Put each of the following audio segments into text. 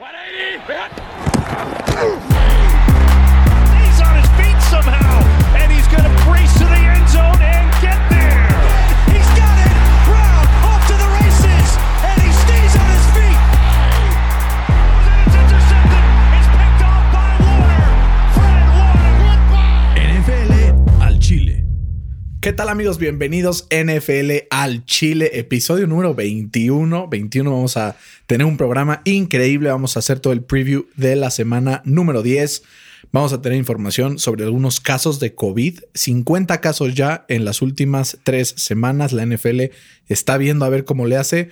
180! ¿Qué tal amigos? Bienvenidos NFL al Chile, episodio número 21. 21 vamos a tener un programa increíble, vamos a hacer todo el preview de la semana número 10. Vamos a tener información sobre algunos casos de COVID, 50 casos ya en las últimas tres semanas. La NFL está viendo a ver cómo le hace,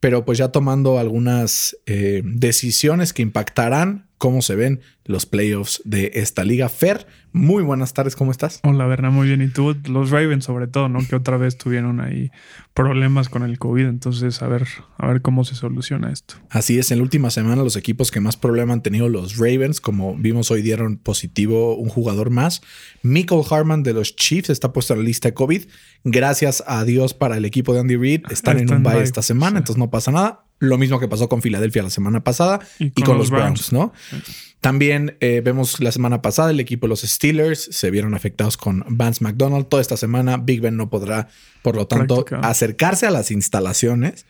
pero pues ya tomando algunas eh, decisiones que impactarán cómo se ven los playoffs de esta liga. Fer, muy buenas tardes, ¿cómo estás? Hola, Berna, muy bien. ¿Y tú? Los Ravens, sobre todo, ¿no? Que otra vez tuvieron ahí problemas con el COVID. Entonces, a ver, a ver cómo se soluciona esto. Así es, en la última semana los equipos que más problema han tenido los Ravens, como vimos hoy dieron positivo un jugador más. Michael Harman de los Chiefs está puesto en la lista de COVID. Gracias a Dios para el equipo de Andy Reid. Están en un bye bye, esta semana, sí. entonces no pasa nada. Lo mismo que pasó con Filadelfia la semana pasada y con, los Browns, ¿no? También eh, vemos la semana pasada el equipo de los Steelers se vieron afectados con Vance McDonald. Toda esta semana Big Ben no podrá, por lo tanto, Practicar. acercarse a las instalaciones.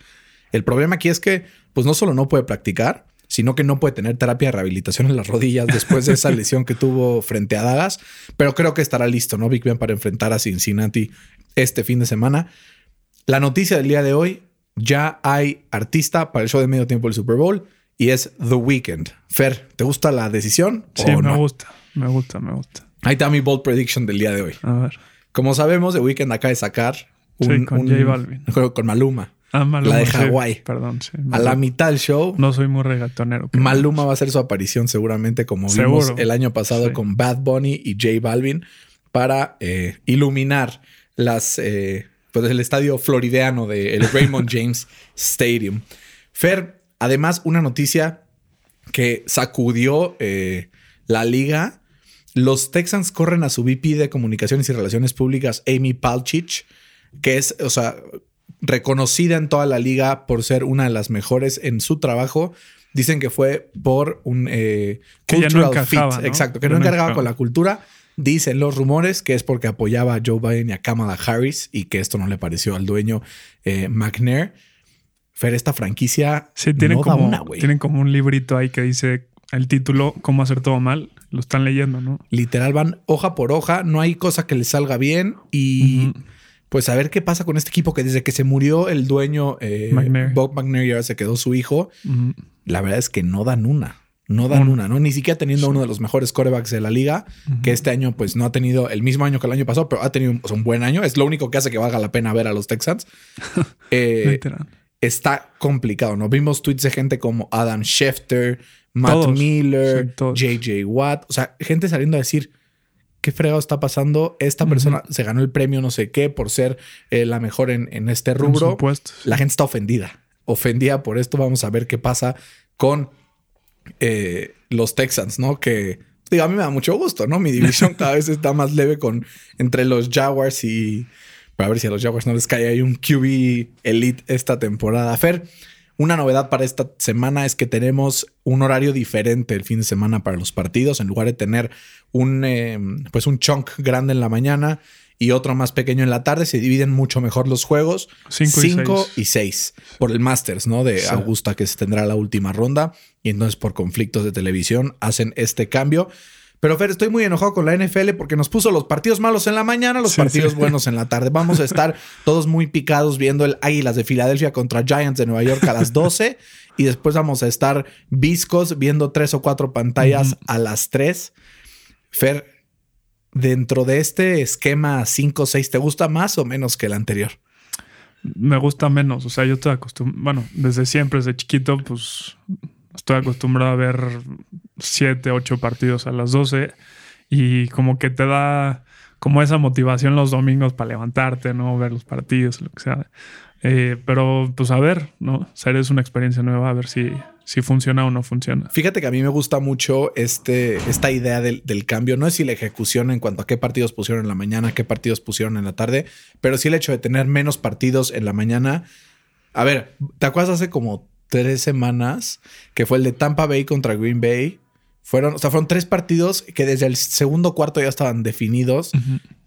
El problema aquí es que, pues no solo no puede practicar, sino que no puede tener terapia de rehabilitación en las rodillas después de esa lesión que tuvo frente a Dallas. Pero creo que estará listo, ¿no? Big Ben para enfrentar a Cincinnati este fin de semana. La noticia del día de hoy, ya hay artista para el show de medio tiempo del Super Bowl y es The Weeknd. Fer, ¿te gusta la decisión? Sí, o me gusta, me gusta, me gusta. Ahí está mi bold prediction del día de hoy. A ver. Como sabemos, The Weeknd acaba de sacar un, Sí, con un- J Balvin. con Maluma. Ah, Maluma, La de sí. Hawái. Perdón, sí. A la mitad del show, No soy muy regatonero. Maluma va a hacer su aparición seguramente como Seguro. vimos el año pasado Sí. con Bad Bunny y J Balvin para eh, iluminar las eh, pues el estadio floridiano del Raymond James Stadium. Fer, además una noticia que sacudió eh, la liga. Los Texans corren a su VP de Comunicaciones y Relaciones Públicas, Amy Palchich, que es, o sea, reconocida en toda la liga por ser una de las mejores en su trabajo. Dicen que fue por un eh, no cultural fit. ¿no? Exacto, que no no encargaba con la cultura. Dicen los rumores que es porque apoyaba a Joe Biden y a Kamala Harris y que esto no le pareció al dueño eh, McNair. Fer, esta franquicia Sí, tienen, no como, una, güey. tienen como un librito ahí que dice el título, cómo hacer todo mal. Lo están leyendo, ¿no? Literal van hoja por hoja, no hay cosa que les salga bien y pues a ver qué pasa con este equipo que desde que se murió el dueño eh, McNair. Bob McNair y ahora se quedó su hijo, la verdad es que no dan una. No dan una, ¿no? Ni siquiera teniendo uno de los mejores corebacks de la liga, que este año, pues no ha tenido el mismo año que el año pasado, pero ha tenido un, o sea, un buen año. Es lo único que hace que valga la pena ver a los Texans. Eh, está complicado, ¿no? Vimos tweets de gente como Adam Schefter, Matt Todos, Miller, sí. JJ Watt, o sea, gente saliendo a decir, ¿qué fregado está pasando? Esta persona se ganó el premio no sé qué por ser eh, la mejor en, en este rubro. supuesto. La gente está ofendida, ofendida por esto. Vamos a ver qué pasa con eh, los Texans, ¿no? Que digo, a mí me da mucho gusto, ¿no? Mi división cada vez está más leve con entre los Jaguars y para ver si a los Jaguars no les cae ahí un QB elite esta temporada. Fer, una novedad para esta semana es que tenemos un horario diferente el fin de semana para los partidos. En lugar de tener un, eh, pues un chunk grande en la mañana y otro más pequeño en la tarde, se dividen mucho mejor los juegos. Cinco y 5 seis. y 6 por el Masters, ¿no? De Sí. Augusta que se tendrá la última ronda. Y entonces por conflictos de televisión hacen este cambio. Pero Fer, estoy muy enojado con la NFL porque nos puso los partidos malos en la mañana, los Sí, partidos sí. buenos en la tarde. Vamos a estar todos muy picados viendo el Águilas de Filadelfia contra Giants de Nueva York a las 12 y después vamos a estar viscos viendo tres o cuatro pantallas a las 3. Fer, dentro de este esquema 5-6, ¿te gusta más o menos que el anterior? Me gusta menos. O sea, yo estoy acostumbrado. Bueno, desde siempre, desde chiquito, pues estoy acostumbrado a ver siete, ocho partidos a las 12 y como que te da como esa motivación los domingos para levantarte, ¿no? Ver los partidos, lo que sea. Eh, pero pues a ver, ¿no? O sea, es una experiencia nueva, a ver si, si funciona o no funciona. Fíjate que a mí me gusta mucho este, esta idea del, del cambio. No es si la ejecución en cuanto a qué partidos pusieron en la mañana, qué partidos pusieron en la tarde, pero sí el hecho de tener menos partidos en la mañana. A ver, ¿te acuerdas hace como tres semanas, que fue el de Tampa Bay contra Green Bay. Fueron, o sea, fueron tres partidos que desde el segundo cuarto ya estaban definidos.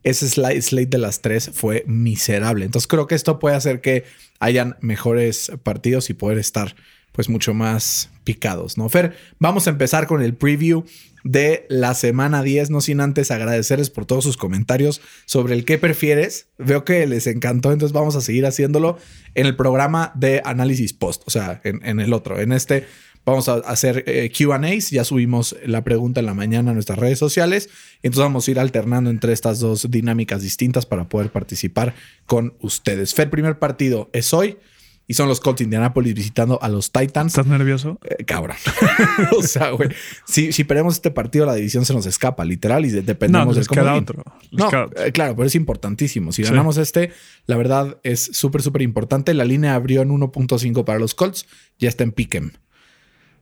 Ese slate, slate de las tres fue miserable. Entonces creo que esto puede hacer que hayan mejores partidos y poder estar pues mucho más picados, ¿no? Fer, vamos a empezar con el preview de la semana 10, no sin antes agradecerles por todos sus comentarios sobre el que prefieres. Veo que les encantó, entonces vamos a seguir haciéndolo en el programa de análisis post, o sea, en, el otro. En este vamos a hacer eh, QAs, ya subimos la pregunta en la mañana a nuestras redes sociales, entonces vamos a ir alternando entre estas dos dinámicas distintas para poder participar con ustedes. Fer, primer partido es hoy y son los Colts de Indianapolis visitando a los Titans. ¿Estás nervioso? Eh, cabrón. o sea, güey, si, si perdemos este partido, la división se nos escapa, literal, y dependemos no, del queda otro. no, eh, claro, pero es importantísimo. Si ganamos este, la verdad es súper, súper importante. La línea abrió en 1.5 para los Colts, ya está en Pick'em.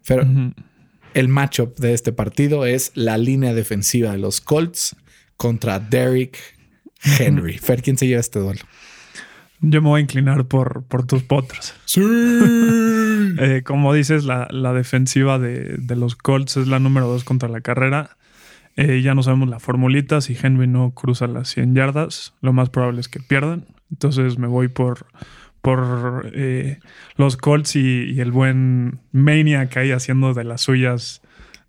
Pero el matchup de este partido es la línea defensiva de los Colts contra Derrick Henry. Fer, ¿quién se lleva este duelo? Yo me voy a inclinar por, por tus potros. Sí. Eh, como dices, la, defensiva de, los Colts es la número dos contra la carrera. Eh, ya no sabemos la formulita. Si Henry no cruza las 100 yardas, lo más probable es que pierdan. Entonces me voy por, por eh, los Colts y, el buen Maniac ahí haciendo de las suyas.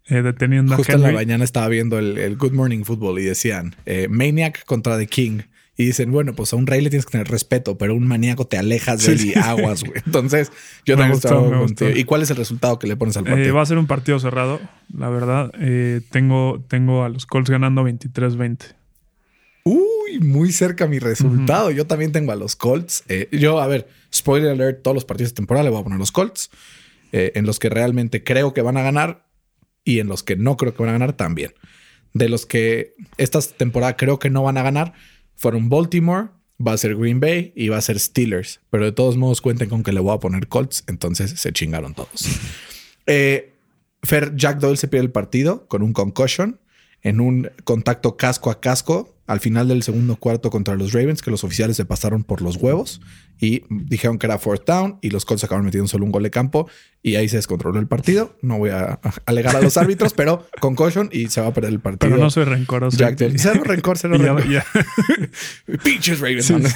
deteniendo Justo a Henry. en la mañana estaba viendo el, el Good Morning Football y decían Maniac contra The King. Y dicen, bueno, pues a un rey le tienes que tener respeto, pero a un maníaco te alejas de él y aguas, güey. Entonces, yo también gustó, ¿Y cuál es el resultado que le pones al partido? Eh, va a ser un partido cerrado, la verdad. Eh, tengo, tengo a los Colts ganando 23-20. Uy, muy cerca mi resultado. Yo también tengo a los Colts. Eh, yo, a ver, spoiler alert, todos los partidos de temporada le voy a poner los Colts. en los que realmente creo que van a ganar y en los que no creo que van a ganar también. De los que esta temporada creo que no van a ganar, fueron Baltimore, va a ser Green Bay y va a ser Steelers. Pero de todos modos cuenten con que le voy a poner Colts, entonces se chingaron todos. Eh, Fer Jack Doyle se pierde el partido con un concussion en un contacto casco a casco al final del segundo cuarto contra los Ravens, que los oficiales se pasaron por los huevos y dijeron que era fourth down y los Colts acabaron metiendo solo un gol de campo y ahí se descontroló el partido. No voy a alegar a los árbitros, pero concussion y se va a perder el partido. Pero no soy rencoroso. Jack Cero rencor, cero rencor. Pinches Ravens.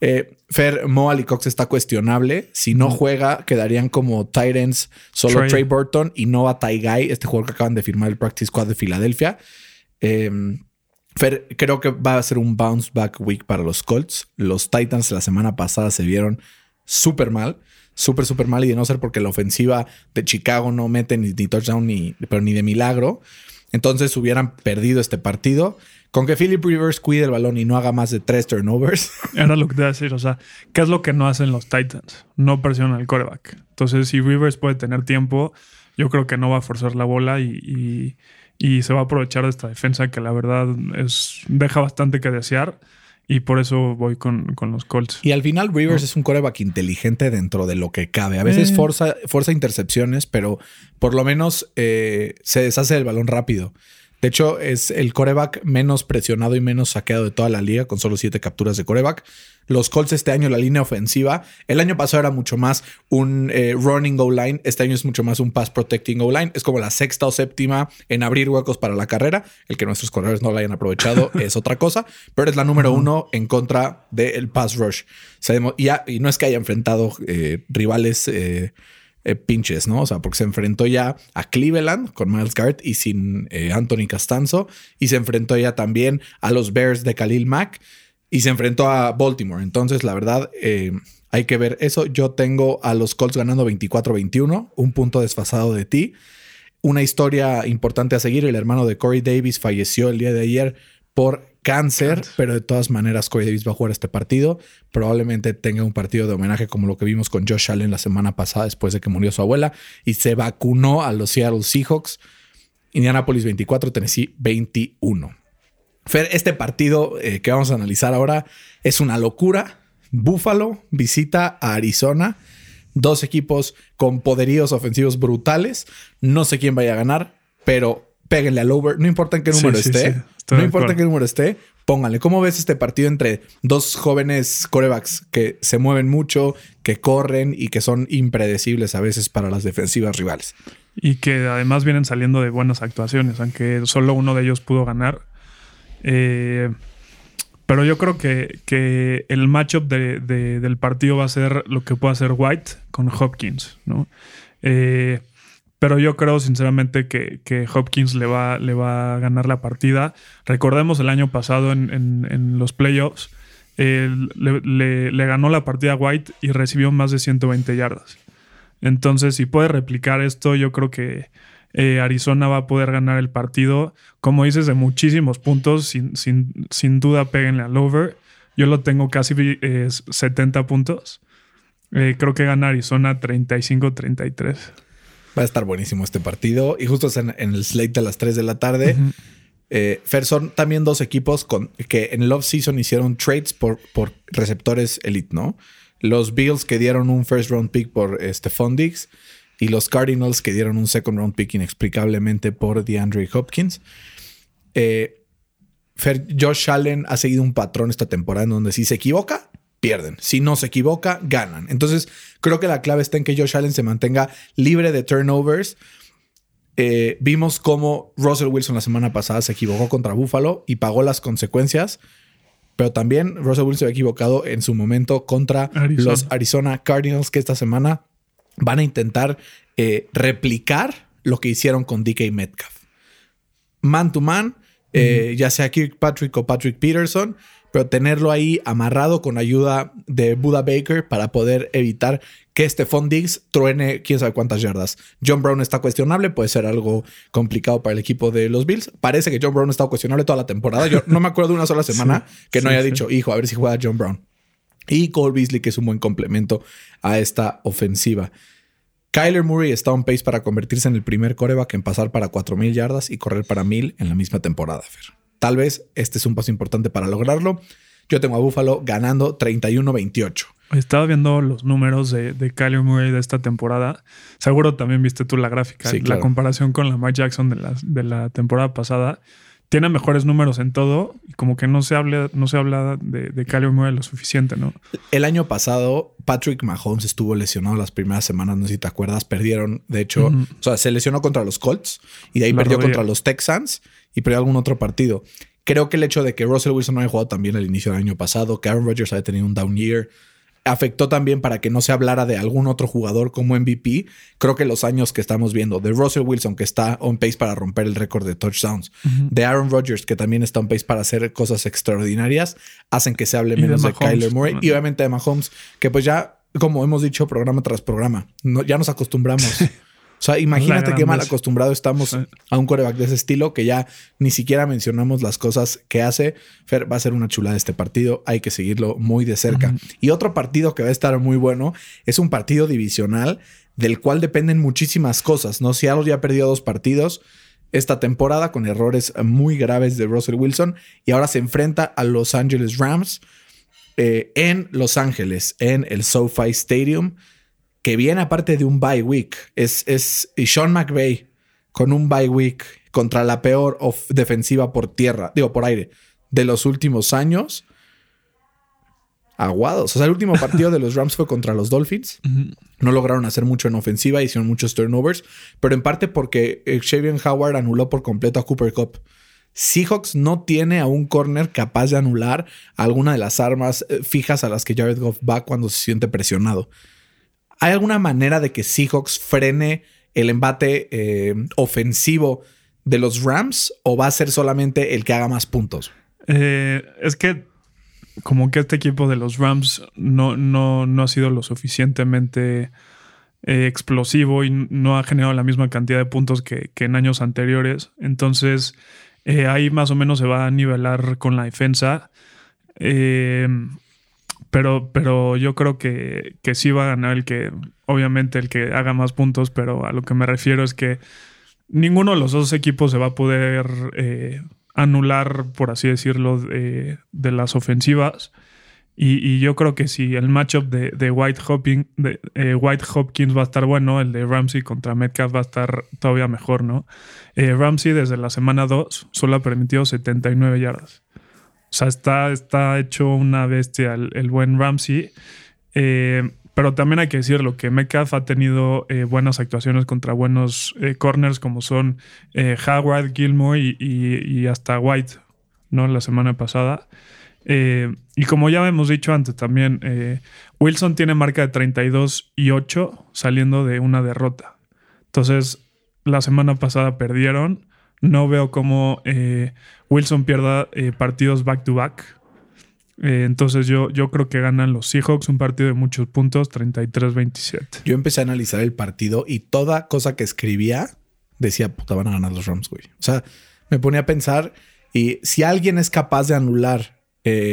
Eh, Fer, Mo Cox está cuestionable. Si no juega, quedarían como Titans solo Trey, Burton y no a Ty Guy, este jugador que acaban de firmar el Practice Squad de Filadelfia. Em, Fer, creo que va a ser un bounce back week para los Colts. Los Titans la semana pasada se vieron súper mal, súper, súper mal. Y de no ser porque la ofensiva de Chicago no mete ni, touchdown, ni, pero ni de milagro. Entonces hubieran perdido este partido. Con que Philip Rivers cuide el balón y no haga más de tres turnovers. Era lo que te iba a decir. O sea, ¿qué es lo que no hacen los Titans? No presionan al coreback. Entonces, si Rivers puede tener tiempo, yo creo que no va a forzar la bola y, se va a aprovechar de esta defensa que la verdad es, deja bastante que desear. Y por eso voy con, los Colts. Y al final Rivers es un coreback inteligente dentro de lo que cabe. A veces eh. forza, intercepciones, pero por lo menos eh, se deshace del balón rápido. De hecho, es el coreback menos presionado y menos saqueado de toda la liga, con solo siete capturas de coreback. Los Colts este año, la línea ofensiva. El año pasado era mucho más un eh, running go line. Este año es mucho más un pass protecting go line. Es como la sexta o séptima en abrir huecos para la carrera. El que nuestros corredores no la hayan aprovechado es otra cosa, pero es la número uno en contra del pass rush. y, y, no es que haya enfrentado eh, rivales. Eh, eh, pinches, ¿no? O sea, porque se enfrentó ya a Cleveland con Miles Garrett y sin eh, Anthony Castanzo, y se enfrentó ya también a los Bears de Khalil Mack y se enfrentó a Baltimore. Entonces, la verdad, eh, hay que ver eso. Yo tengo a los Colts ganando 24-21, un punto desfasado de ti. Una historia importante a seguir, el hermano de Corey Davis falleció el día de ayer por cáncer, pero de todas maneras Corey Davis va a jugar este partido. Probablemente tenga un partido de homenaje como lo que vimos con Josh Allen la semana pasada después de que murió su abuela y se vacunó a los Seattle Seahawks. Indianapolis 24, Tennessee 21. Fer, este partido eh, que vamos a analizar ahora es una locura. Buffalo visita a Arizona. Dos equipos con poderíos ofensivos brutales. No sé quién vaya a ganar, pero péguenle al over. No importa en qué número esté. No importa qué número esté, póngale, ¿cómo ves este partido entre dos jóvenes corebacks que se mueven mucho, que corren y que son impredecibles a veces para las defensivas rivales? Y que además vienen saliendo de buenas actuaciones, aunque solo uno de ellos pudo ganar. Eh, pero yo creo que, que el matchup de, de, del partido va a ser lo que pueda hacer White con Hopkins, ¿no? Eh, pero yo creo sinceramente que, Hopkins le va, le va a ganar la partida. Recordemos el año pasado en, los playoffs, le, ganó la partida a White y recibió más de 120 yardas. Entonces, si puede replicar esto, yo creo que eh, Arizona va a poder ganar el partido. Como dices, de muchísimos puntos, sin, sin, sin duda péguenle al over. Yo lo tengo casi eh, 70 puntos. Eh, creo que gana Arizona 35-33. Va a estar buenísimo este partido. Y justo en, en el slate de las 3 de la tarde. Uh -huh. eh, Fer, son también dos equipos con, que en el off-season hicieron trades por, por receptores elite, ¿no? Los Bills que dieron un first round pick por Stephon Diggs y los Cardinals que dieron un second round pick inexplicablemente por DeAndre Hopkins. Eh, Fer, Josh Allen ha seguido un patrón esta temporada en donde si se equivoca, pierden. Si no se equivoca, ganan. Entonces, creo que la clave está en que Josh Allen se mantenga libre de turnovers. Eh, vimos cómo Russell Wilson la semana pasada se equivocó contra Buffalo y pagó las consecuencias. Pero también Russell Wilson se ha equivocado en su momento contra Arizona. los Arizona Cardinals, que esta semana van a intentar eh, replicar lo que hicieron con DK Metcalf. Man to man, eh, uh -huh. ya sea Kirkpatrick o Patrick Peterson, pero tenerlo ahí amarrado con ayuda de Buda Baker para poder evitar que Stephon Diggs truene quién sabe cuántas yardas. John Brown está cuestionable, puede ser algo complicado para el equipo de los Bills. Parece que John Brown ha estado cuestionable toda la temporada. Yo no me acuerdo de una sola semana sí, que no sí, haya sí. dicho, hijo, a ver si juega John Brown. Y Cole Beasley, que es un buen complemento a esta ofensiva. Kyler Murray está on pace para convertirse en el primer coreback en pasar para 4.000 yardas y correr para 1.000 en la misma temporada, Fer. Tal vez este es un paso importante para lograrlo. Yo tengo a Buffalo ganando 31-28. Estaba viendo los números de, de, Kyler Murray de esta temporada. Seguro también viste tú la gráfica. Sí, claro. La comparación con Lamar Jackson de la, de la temporada pasada. Tiene mejores números en todo y como que no se habla, no se habla de, de Kyler Murray lo suficiente, ¿no? El año pasado, Patrick Mahomes estuvo lesionado las primeras semanas, no sé si te acuerdas. Perdieron, de hecho, uh -huh. o sea, se lesionó contra los Colts y de ahí la perdió rodilla. contra los Texans y perdió algún otro partido. Creo que el hecho de que Russell Wilson no haya jugado tan bien al inicio del año pasado, que Aaron Rodgers haya tenido un down year, afectó también para que no se hablara de algún otro jugador como MVP. Creo que los años que estamos viendo de Russell Wilson, que está on pace para romper el récord de touchdowns, uh -huh. de Aaron Rodgers, que también está on pace para hacer cosas extraordinarias, hacen que se hable menos de, Kyler Murray y obviamente de Mahomes, que pues ya, como hemos dicho programa tras programa, no, ya nos acostumbramos. O sea, imagínate qué mal acostumbrado estamos a un coreback de ese estilo que ya ni siquiera mencionamos las cosas que hace. Fer va a ser una chulada este partido. Hay que seguirlo muy de cerca. Uh -huh. Y otro partido que va a estar muy bueno es un partido divisional del cual dependen muchísimas cosas. No, Seattle ya perdió dos partidos esta temporada con errores muy graves de Russell Wilson y ahora se enfrenta a Los Angeles Rams eh, en Los Ángeles, en el SoFi Stadium que viene aparte de un bye week. Es, es Sean McVay con un bye week contra la peor defensiva por tierra, digo, por aire, de los últimos años. Aguados. O sea, el último partido de los Rams fue contra los Dolphins. Uh -huh. No lograron hacer mucho en ofensiva, hicieron muchos turnovers, pero en parte porque Xavier Howard anuló por completo a Cooper Cup. Seahawks no tiene a un corner capaz de anular alguna de las armas eh, fijas a las que Jared Goff va cuando se siente presionado. ¿Hay alguna manera de que Seahawks frene el embate eh, ofensivo de los Rams o va a ser solamente el que haga más puntos? Eh, es que como que este equipo de los Rams no, no, no ha sido lo suficientemente eh, explosivo y no ha generado la misma cantidad de puntos que, que en años anteriores. Entonces ahí más o menos se va a nivelar con la defensa. Eh, pero, pero yo creo que, que sí va a ganar el que, obviamente, el que haga más puntos, pero a lo que me refiero es que ninguno de los dos equipos se va a poder eh, anular, por así decirlo, de, las ofensivas. Y, yo creo que si el matchup de, de, White, Hopkins, de eh, White Hopkins va a estar bueno, el de Ramsey contra Metcalf va a estar todavía mejor, ¿no? Eh, Ramsey desde la semana 2 solo ha permitido 79 yardas. O sea, está, está hecho una bestia el, buen Ramsey. Eh, pero también hay que decirlo que Metcalf ha tenido eh, buenas actuaciones contra buenos eh, corners como son Howard, Gilmore y, y- hasta White, ¿no? La semana pasada. Y como ya hemos dicho antes también, Wilson tiene marca de 32 y 8 saliendo de una derrota. Entonces, la semana pasada perdieron. No veo cómo eh, Wilson pierda eh, partidos back to back. Eh, entonces yo, yo creo que ganan los Seahawks un partido de muchos puntos, 33-27. Yo empecé a analizar el partido y toda cosa que escribía decía, puta, van a ganar los Rams, güey. O sea, me ponía a pensar y si alguien es capaz de anular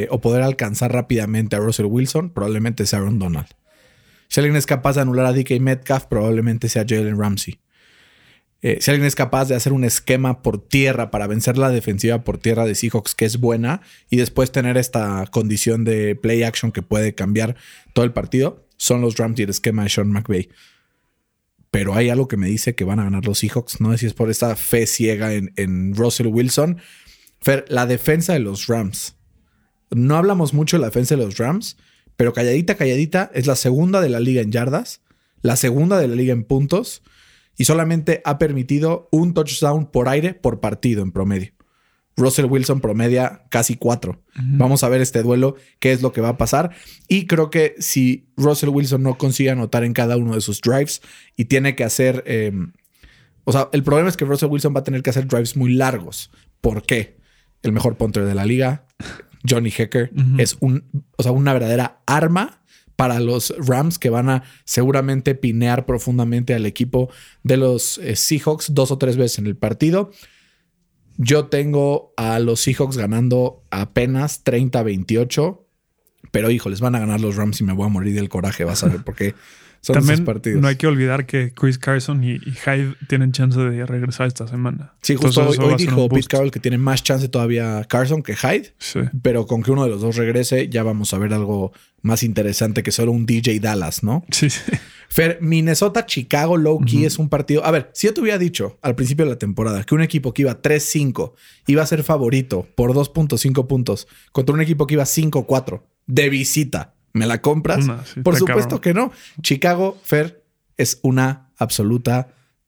o poder alcanzar rápidamente a Russell Wilson, probablemente sea Aaron Donald. Si alguien es capaz de anular a DK Metcalf, probablemente sea Jalen Ramsey. Eh, si alguien es capaz de hacer un esquema por tierra para vencer la defensiva por tierra de Seahawks, que es buena, y después tener esta condición de play action que puede cambiar todo el partido, son los Rams y el esquema de Sean McVay. Pero hay algo que me dice que van a ganar los Seahawks. No sé si es por esta fe ciega en, en Russell Wilson. Fer, la defensa de los Rams. No hablamos mucho de la defensa de los Rams, pero calladita, calladita, es la segunda de la liga en yardas, la segunda de la liga en puntos y solamente ha permitido un touchdown por aire por partido en promedio. Russell Wilson promedia casi cuatro. Vamos a ver este duelo, qué es lo que va a pasar. Y creo que si Russell Wilson no consigue anotar en cada uno de sus drives y tiene que hacer... eh, o sea, el problema es que Russell Wilson va a tener que hacer drives muy largos. ¿Por qué? El mejor punter de la liga, Johnny Hecker, es un, o sea, una verdadera arma para los Rams que van a seguramente pinear profundamente al equipo de los eh, Seahawks dos o tres veces en el partido. Yo tengo a los Seahawks ganando apenas 30-28, pero hijo, les van a ganar los Rams y me voy a morir del coraje, vas a ver, porque son También partidos. no hay que olvidar que Chris Carson y, y Hyde tienen chance de regresar esta semana. Sí, justo Entonces, hoy, dijo Pete. Carroll que tiene más chance todavía Carson que Hyde, Sí. pero con que uno de los dos regrese ya vamos a ver algo más interesante que solo un DJ Dallas, ¿no? Sí, sí. Fer, Minnesota, Chicago, low key es un partido. A ver, si yo te hubiera dicho al principio de la temporada que un equipo que iba 3-5 iba a ser favorito por 2.5 puntos contra un equipo que iba 5-4 de visita, ¿me la compras? Sí, por supuesto cabrón. que no. Chicago, Fer, es una absoluta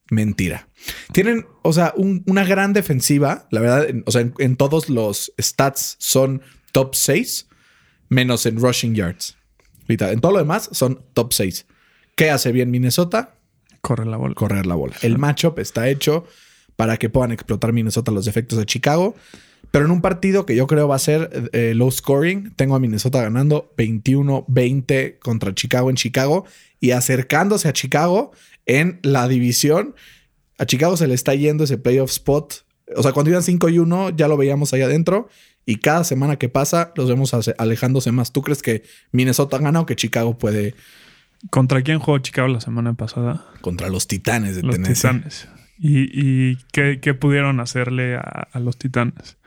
mentira. Tienen, o sea, un- una gran defensiva, la verdad, en- o sea, en, en todos los stats son top 6, menos en rushing yards. En todo lo demás son top 6. ¿Qué hace bien Minnesota? Corre la bola. Correr la bola. El matchup está hecho para que puedan explotar Minnesota los defectos de Chicago. Pero en un partido que yo creo va a ser eh, low scoring, tengo a Minnesota ganando 21-20 contra Chicago en Chicago y acercándose a Chicago en la división. A Chicago se le está yendo ese playoff spot. O sea, cuando iban 5 y 1 ya lo veíamos ahí adentro y cada semana que pasa los vemos alejándose más. ¿Tú crees que Minnesota gana o que Chicago puede ¿Contra quién jugó Chicago la semana pasada? contra los Titanes de Los Tennessee? Titanes. ¿Y, y qué, qué pudieron hacerle a, a los Titanes?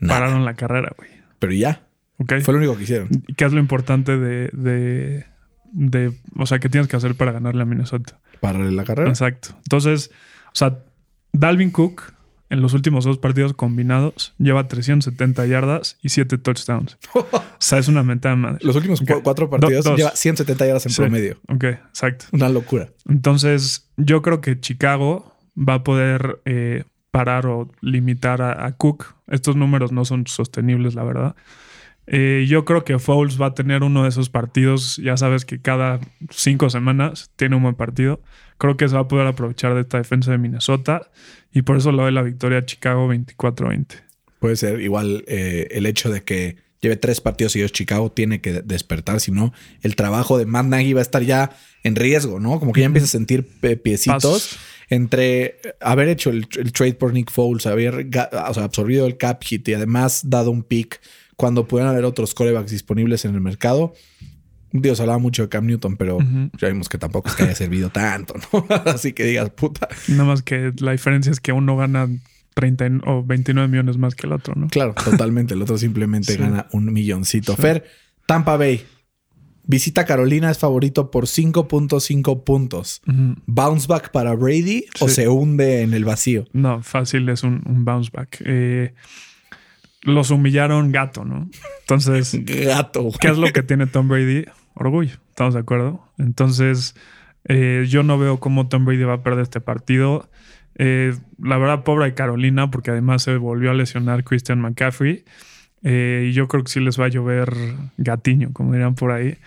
Nada. Pararon la carrera, güey. Pero ya, ¿Ok? fue lo único que hicieron. ¿Y ¿Qué es lo importante de, de, de- O sea, qué tienes que hacer para ganarle a Minnesota? Para la carrera. Exacto. Entonces, o sea, Dalvin Cook en los últimos dos partidos combinados lleva 370 yardas y 7 touchdowns. o sea, es una mentada madre. Los últimos cuatro partidos Do- lleva 170 yardas en Sí. promedio. Ok, exacto. Una locura. Entonces, yo creo que Chicago va a poder eh, parar o limitar a, a Cook. Estos números no son sostenibles, la verdad. Eh, yo creo que Fouls va a tener uno de esos partidos. Ya sabes que cada cinco semanas tiene un buen partido. Creo que se va a poder aprovechar de esta defensa de Minnesota y por eso le doy la victoria a Chicago 24-20. Puede ser igual eh, el hecho de que lleve tres partidos seguidos Chicago tiene que despertar, si no, el trabajo de Matt Nagy va a estar ya en riesgo, ¿no? Como que ya empieza a sentir pe- piecitos Pasos. Entre haber hecho el, el trade por Nick Foles, haber ga- o sea, absorbido el cap hit y además dado un pick cuando pudieran haber otros corebacks disponibles en el mercado. Dios hablaba mucho de Cam Newton, pero ya vimos que tampoco es que haya servido tanto, ¿no? Así que digas, puta. Nada más que la diferencia es que uno gana 30 y- o 29 millones más que el otro, ¿no? Claro, totalmente. El otro simplemente Sí. gana un milloncito. Fer, Tampa Bay. Visita Carolina es favorito por 5.5 puntos. Ujú. ¿Bounce back para Brady o se hunde en el vacío? No, fácil es un, un bounce back. Eh, los humillaron gato, ¿no? Entonces, Gato. ¿qué es lo que tiene Tom Brady? Orgullo, ¿estamos de acuerdo? Entonces, eh, yo no veo cómo Tom Brady va a perder este partido. Eh, la verdad, pobre Carolina, porque además se volvió a lesionar Christian McCaffrey. Eh, y yo creo que sí les va a llover gatiño, como dirían por ahí.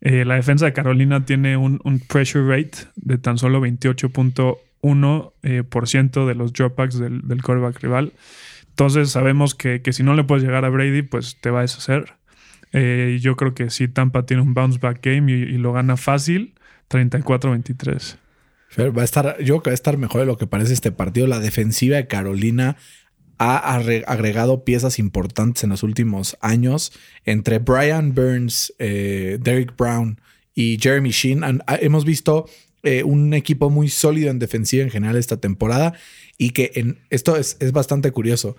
Eh, la defensa de Carolina tiene un, pressure rate de tan solo 28.1% eh, por ciento de los dropbacks del, del quarterback rival. Entonces sabemos que, que si no le puedes llegar a Brady, pues te va a deshacer. Eh, yo creo que sí, Tampa tiene un bounce back game y, lo gana fácil, 34-23. Fer, va a estar, yo creo que va a estar mejor de lo que parece este partido. La defensiva de Carolina ha agregado piezas importantes en los últimos años. Entre Brian Burns, eh, Derek Brown y Jeremy Sheen, han- hemos visto eh, un equipo muy sólido en defensiva en general esta temporada. Y que en esto es, es bastante curioso.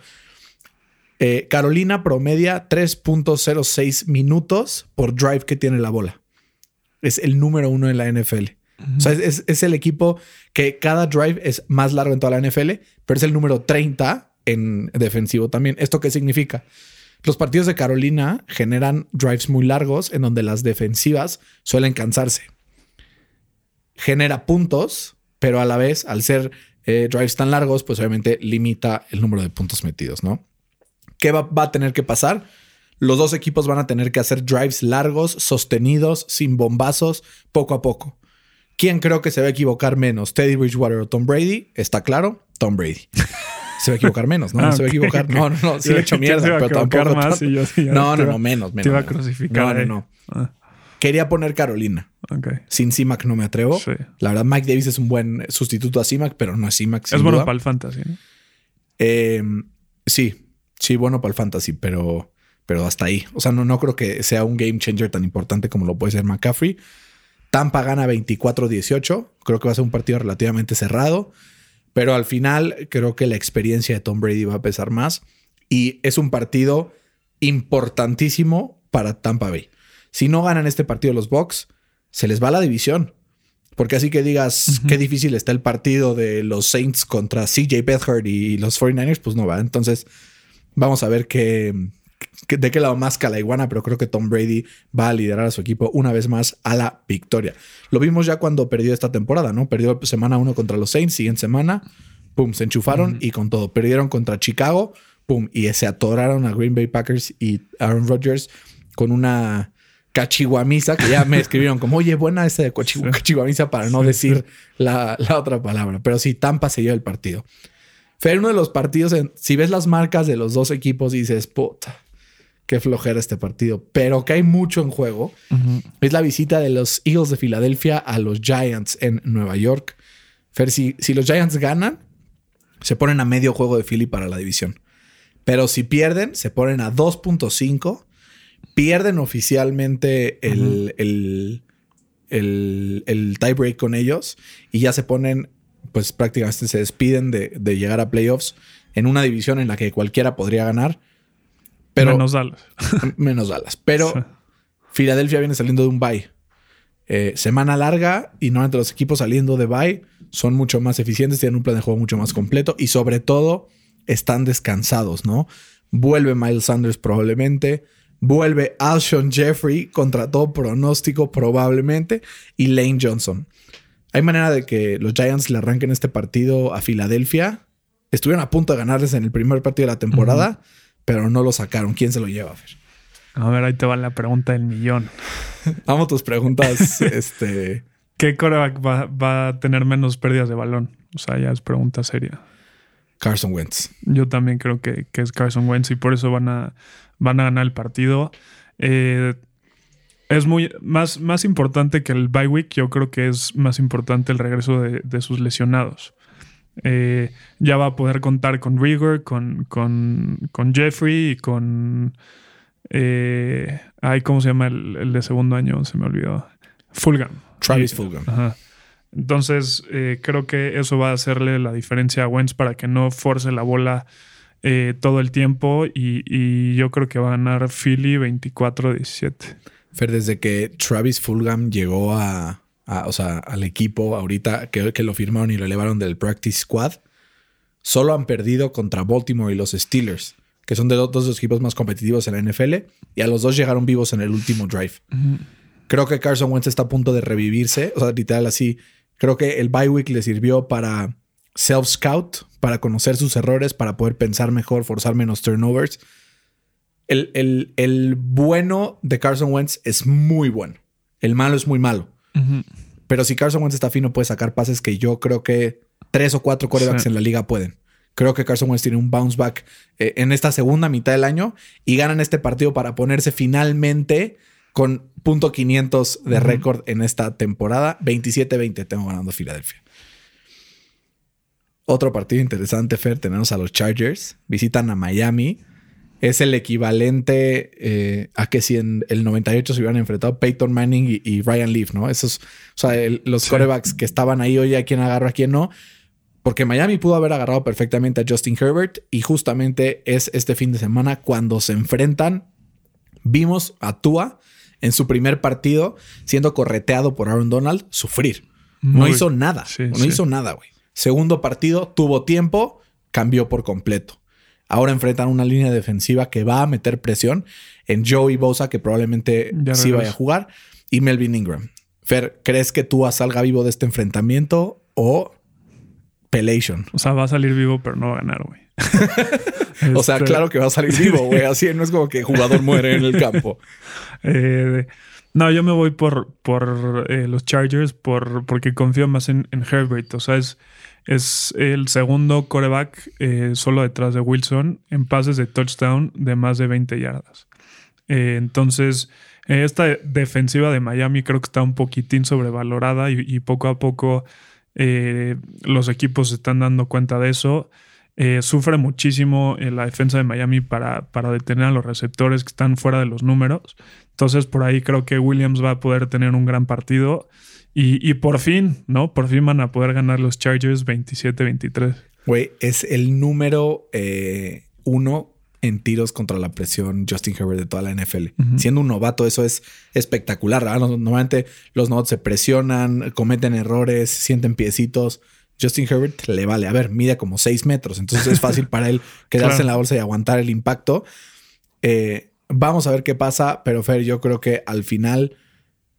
Eh, Carolina promedia 3.06 minutos por drive que tiene la bola. Es el número uno en la NFL. O sea, es el equipo que cada drive es más largo en toda la NFL, pero es el número 30 en defensivo también. ¿Esto qué significa? Los partidos de Carolina generan drives muy largos en donde las defensivas suelen cansarse. Genera puntos, pero a la vez, al ser eh, drives tan largos, pues obviamente limita el número de puntos metidos, ¿no? ¿Qué va, va a tener que pasar? Los dos equipos van a tener que hacer drives largos, sostenidos, sin bombazos, poco a poco. ¿Quién creo que se va a equivocar menos? ¿Teddy Bridgewater o Tom Brady? Está claro, Tom Brady. Se va a equivocar menos, ¿no? Ah, No se va a equivocar. No, no, no. Sí he hecho dije, ¿quién mierda, se pero tampoco. más? tanto. Y yo sí, ya no, no, iba- no, menos, menos. Te iba a crucificar. No, no, ahí. no. Ah, Quería poner Carolina. ok. Sin CIMAC no me atrevo. Sí. La verdad, Mike Davis es un buen sustituto a CIMAC, pero no es CIMAC. Es bueno duda. para el fantasy. ¿no? Eh, sí, sí, bueno para el fantasy, pero, pero hasta ahí. O sea, no, no creo que sea un game changer tan importante como lo puede ser McCaffrey. Tampa gana 24-18. Creo que va a ser un partido relativamente cerrado. Pero al final creo que la experiencia de Tom Brady va a pesar más. Y es un partido importantísimo para Tampa Bay. Si no ganan este partido los Bucks, se les va la división. Porque así que digas qué difícil está el partido de los Saints contra CJ Beathard y los 49ers, pues no va. Entonces, vamos a ver qué, qué- de qué lado más la iguana, pero creo que Tom Brady va a liderar a su equipo una vez más a la victoria. Lo vimos ya cuando perdió esta temporada, ¿no? Perdió semana uno contra los Saints, siguiente semana, pum, se enchufaron y con todo. Perdieron contra Chicago, pum, y se atoraron a Green Bay Packers y Aaron Rodgers con una cachihuamisa que ya me escribieron como, oye, buena esa de cachihuamisa para no decir La, la otra palabra. Pero sí, Tampa se lleva el partido. Fer, uno de los partidos, en- si ves las marcas de los dos equipos, dices, puta, qué flojera este partido. Pero que hay mucho en juego. Es la visita de los Eagles de Filadelfia a los Giants en Nueva York. Fer, si, si los Giants ganan, se ponen a medio juego de Philly para la división. Pero si pierden, se ponen a 2.5. Pierden oficialmente el, el, el, el tiebreak con ellos y ya se ponen, pues prácticamente se despiden de, de llegar a playoffs en una división en la que cualquiera podría ganar. Pero Menos Dallas. menos Dallas. Pero Sí. Filadelfia viene saliendo de un bye. Eh, semana larga y normalmente los equipos saliendo de bye son mucho más eficientes, tienen un plan de juego mucho más completo y sobre todo están descansados, ¿no? Vuelve Miles Sanders probablemente, vuelve Alshon Jeffrey contra todo pronóstico probablemente y Lane Johnson. Hay manera de que los Giants le arranquen este partido a Filadelfia. Estuvieron a punto de ganarles en el primer partido de la temporada, pero no lo sacaron. ¿Quién se lo lleva? Fer? A ver, ahí te va la pregunta del millón. Amo tus preguntas. este. ¿Qué coreback va, va a tener menos pérdidas de balón? O sea, ya es pregunta seria. Carson Wentz. Yo también creo que, que es Carson Wentz y por eso van a, van a ganar el partido. Eh, es muy más, más importante que el bye week. Yo creo que es más importante el regreso de, de sus lesionados. Eh, ya va a poder contar con Rigor, con, con, con Jeffrey y con. Eh, ay, ¿cómo se llama el, el de segundo año? Se me olvidó. Fulgham. Travis Y- Fulgham. Ajá. Entonces, eh, creo que eso va a hacerle la diferencia a Wentz para que no force la bola eh, todo el tiempo. Y, y yo creo que va a ganar Philly 24-17. Fer, desde que Travis Fulgham llegó a, a- o sea, al equipo ahorita que, que lo firmaron y lo elevaron del practice squad, solo han perdido contra Baltimore y los Steelers. que son de dos de los equipos más competitivos en la NFL, y a los dos llegaron vivos en el último drive. Creo que Carson Wentz está a punto de revivirse, o sea, literal así. Creo que el bye week le sirvió para self-scout, para conocer sus errores, para poder pensar mejor, forzar menos turnovers. El, el- el bueno de Carson Wentz es muy bueno. El malo es muy malo. Pero si Carson Wentz está fino, puede sacar pases que yo creo que tres o cuatro quarterbacks Sí. en la liga pueden. Creo que Carson Wentz tiene un bounce back eh, en esta segunda mitad del año y ganan este partido para ponerse finalmente con punto 500 de récord en esta temporada. 27-20 tengo ganando Filadelfia. Otro partido interesante, Fer, tenemos a los Chargers. Visitan a Miami. Es el equivalente eh, a que si en el 98 se hubieran enfrentado Peyton Manning y, y Ryan Leaf, ¿no? Esos, o sea, el- los Sí. quarterbacks que estaban ahí, oye, a quién agarro, a quién no. Porque Miami pudo haber agarrado perfectamente a Justin Herbert y justamente es este fin de semana cuando se enfrentan. Vimos a Tua en su primer partido siendo correteado por Aaron Donald sufrir. no hizo nada. sí, no sí. hizo nada, güey. Segundo partido, tuvo tiempo, cambió por completo. Ahora enfrentan una línea defensiva que va a meter presión en Joey Bosa, que probablemente Ya sí vaya a jugar, y Melvin Ingram. Fer, ¿crees que Tua salga vivo de este enfrentamiento o Pelation? O sea, va a salir vivo, pero no va a ganar, güey. O sea, Este, claro que va a salir vivo, güey. Así no es como que el jugador muere en el campo. eh, no, yo me voy por, por eh, los Chargers por, porque confío más en, en Herbert. O sea, es, es el segundo coreback eh, solo detrás de Wilson en pases de touchdown de más de 20 yardas. Eh, entonces, eh, esta defensiva de Miami creo que está un poquitín sobrevalorada y, poco a poco los equipos se están dando cuenta de eso. Sufre muchísimo la defensa de Miami para, para detener a los receptores que están fuera de los números. Entonces, por ahí creo que Williams va a poder tener un gran partido. Y, y por fin, ¿no? Por fin van a poder ganar los Chargers 27-23. Güey, es el número eh, uno en tiros contra la presión Justin Herbert de toda la NFL. Siendo un novato, eso es espectacular. ¿verdad? Normalmente los novatos se presionan, cometen errores, sienten piecitos. Justin Herbert le vale. A ver, mide como 6 metros. Entonces es fácil para él quedarse Claro. en la bolsa y aguantar el impacto. Eh, vamos a ver qué pasa. Pero Fer, yo creo que al final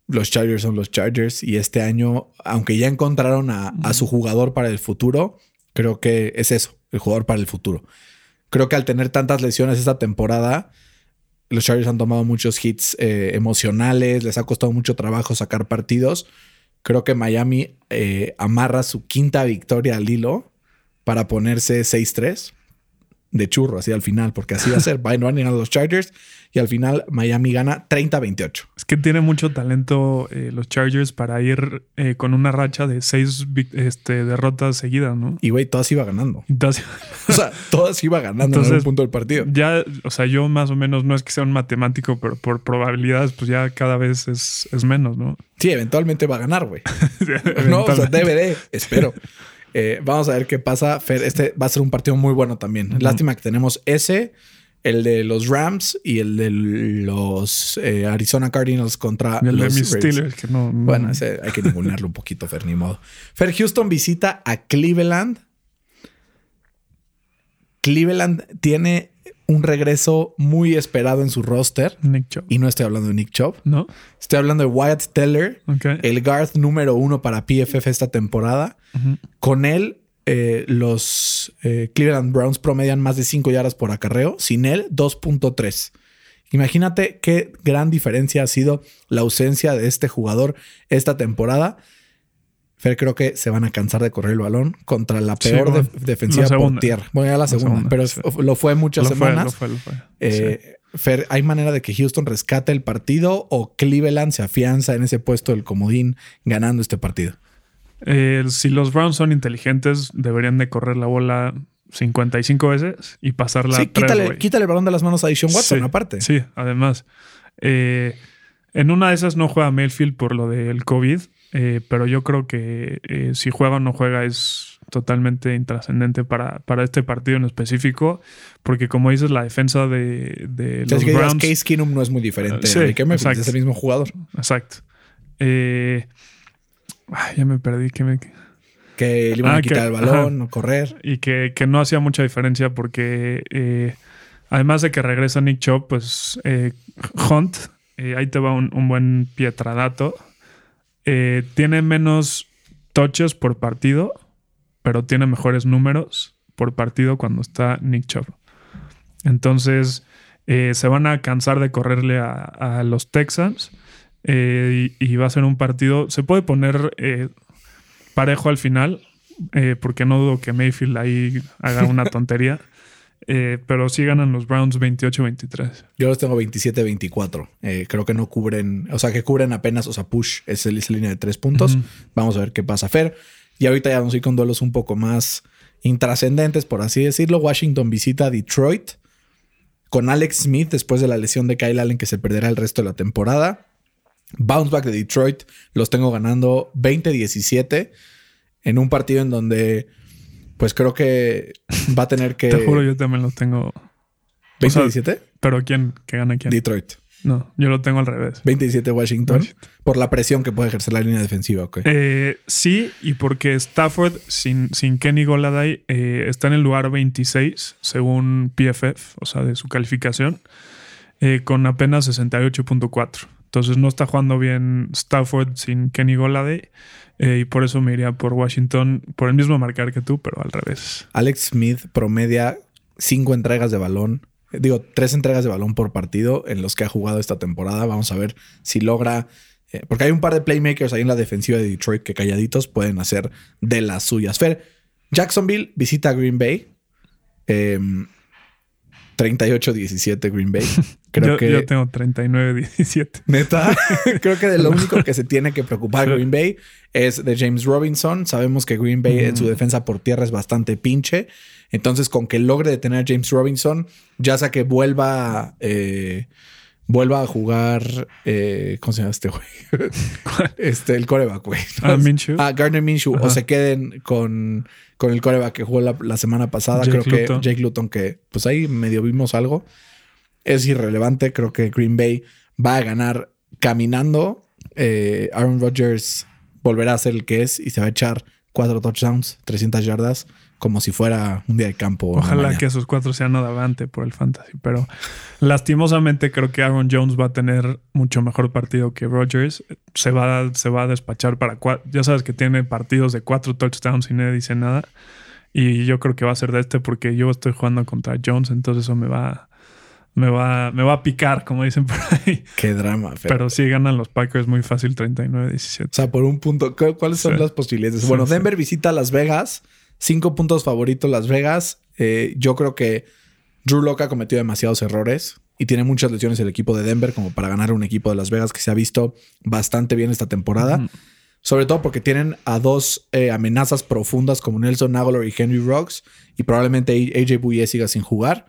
los Chargers son los Chargers. Y este año, aunque ya encontraron a, a su jugador para el futuro, creo que es eso, el jugador para el futuro. Creo que al tener tantas lesiones esta temporada, los Chargers han tomado muchos hits eh, emocionales, les ha costado mucho trabajo sacar partidos. Creo que Miami eh, amarra su quinta victoria al hilo para ponerse 6-3 de churro, así al final, porque así va a ser. Van a los Chargers y al final Miami gana 30-28. Es que tiene mucho talento eh, los Chargers para ir eh, con una racha de seis este, derrotas seguidas, ¿no? Y güey, todas iba ganando. Entonces, O sea, todas iba ganando en Entonces, algún punto del partido. ya, o sea, yo más o menos no es que sea un matemático, pero por probabilidades, pues ya cada vez es, es menos, ¿no? Sí, eventualmente va a ganar, güey. No, o sea, DVD, espero. Eh, vamos a ver qué pasa. Fer, este va a ser un partido muy bueno también. Lástima que tenemos ese, el de los Rams y el de los eh, Arizona Cardinals contra el de los mis. Steelers, que no. no- Bueno, ese hay que ningunearlo un poquito, Fer, ni modo. Fer, Houston visita a Cleveland. Cleveland tiene un regreso muy esperado en su roster. Nick Chubb. Y no estoy hablando de Nick Chubb. ¿No? Estoy hablando de Wyatt Teller, el guard número uno para PFF esta temporada. Con él, eh, los eh, Cleveland Browns promedian más de 5 yardas por acarreo. Sin él, 2.3. Imagínate qué gran diferencia ha sido la ausencia de este jugador esta temporada. Fer, creo que se van a cansar de correr el balón contra la Sí, peor bueno, def- defensiva la por tierra. Bueno, ya la, La segunda, pero sí. lo fue muchas Lo fue, semanas. lo fue, lo fue. Sí. Eh, Fer, ¿hay manera de que Houston rescate el partido o Cleveland se afianza en ese puesto del comodín ganando este partido? Eh, si los Browns son inteligentes, deberían de correr la bola 55 veces y pasarla sí, a tres, quítale, quítale el balón de las manos a Deshaun Watson, Sí, aparte. Sí, además. Eh, en una de esas no juega Mayfield por lo del COVID, eh, pero yo creo que eh, si juega o no juega es totalmente intrascendente para, para este partido en específico, porque como dices, la defensa de, los Browns... Case Keenum no es muy diferente. Sí, a Baker Mayfield, exacto. es el mismo jugador. Exacto. Eh, ay, ya me perdí. Que me, Que le iban Ah, a quitar que- el balón o correr. y que, que no hacía mucha diferencia porque eh, Además de que regresa Nick Chubb, pues eh, Hunt, eh, ahí te va un, un buen pietradato. Tiene menos touches por partido, pero tiene mejores números por partido cuando está Nick Chubb. Entonces, eh, se van a cansar de correrle a, a los Texans eh, y, y va a ser un partido. Se puede poner eh, parejo al final, eh, porque no dudo que Mayfield ahí haga una tontería. Pero sí ganan los Browns 28-23. Yo los tengo 27-24. Eh, creo que no cubren, o sea, que cubren apenas, o sea, push es esa línea de tres puntos. Vamos a ver qué pasa, Fer. Y ahorita ya vamos a ir con duelos un poco más intrascendentes, por así decirlo. Washington visita a Detroit con Alex Smith después de la lesión de Kyle Allen que se perderá el resto de la temporada. Bounce back de Detroit los tengo ganando 20-17 en un partido en donde pues creo que va a tener que... Te juro, yo también lo tengo. o sea, ¿20-17? ¿Pero quién? ¿Que gana quién? Detroit. No, yo lo tengo al revés. 27 Washington, Washington. por la presión que puede ejercer la línea defensiva, ok. Eh, sí, y porque Stafford sin, sin Kenny Goladay eh, está en el lugar 26 según PFF, o sea, de su calificación, eh, con apenas 68.4. Entonces no está jugando bien Stafford sin Kenny Goladay eh, y por eso me iría por Washington, por el mismo marcar que tú, pero al revés. Alex Smith promedia cinco entregas de balón, eh, digo, tres entregas de balón por partido en los que ha jugado esta temporada. Vamos a ver si logra, eh, porque hay un par de playmakers ahí en la defensiva de Detroit que calladitos pueden hacer de las suyas. Fer, Jacksonville visita Green Bay. em, 38-17 Green Bay. Creo yo, que yo tengo 39-17. Neta, creo que de lo único que se tiene que preocupar Green Bay es de James Robinson. Sabemos que Green Bay en su defensa por tierra es bastante pinche. Entonces, con que logre detener a James Robinson, ya sea que vuelva, eh, vuelva a jugar, eh, ¿cómo se llama este güey? este, el coreback, güey. Ah, Minshew. Ah, Gardner Minshew. O se queden con, con el coreback que jugó la, la semana pasada. Jake creo que. Jake Luton, que pues ahí medio vimos algo. Es irrelevante. Creo que Green Bay va a ganar caminando. Eh, Aaron Rodgers volverá a ser el que es y se va a echar cuatro touchdowns, 300 yardas, como si fuera un día de campo. Ojalá que esos cuatro sean adelante por el fantasy, pero lastimosamente creo que Aaron Jones va a tener mucho mejor partido que Rodgers. Se va, a- se va a despachar para cuatro. Ya sabes que tiene partidos de cuatro touchdowns y nadie dice nada. Y yo creo que va a ser de este porque yo estoy jugando contra Jones, entonces eso me va, me va, me va a picar, como dicen por ahí. Qué drama. Pero sí ganan los Packers muy fácil, 39-17. O sea, por un punto. ¿cu- ¿Cuáles son Sí. las posibilidades? Sí, bueno, sí. Denver visita Las Vegas. Cinco puntos favoritos Las Vegas. Eh, yo creo que Drew Locke ha cometido demasiados errores y tiene muchas lesiones el equipo de Denver como para ganar un equipo de Las Vegas que se ha visto bastante bien esta temporada. Sobre todo porque tienen a dos eh, amenazas profundas como Nelson Aguilar y Henry Rocks y probablemente AJ Bouye siga sin jugar.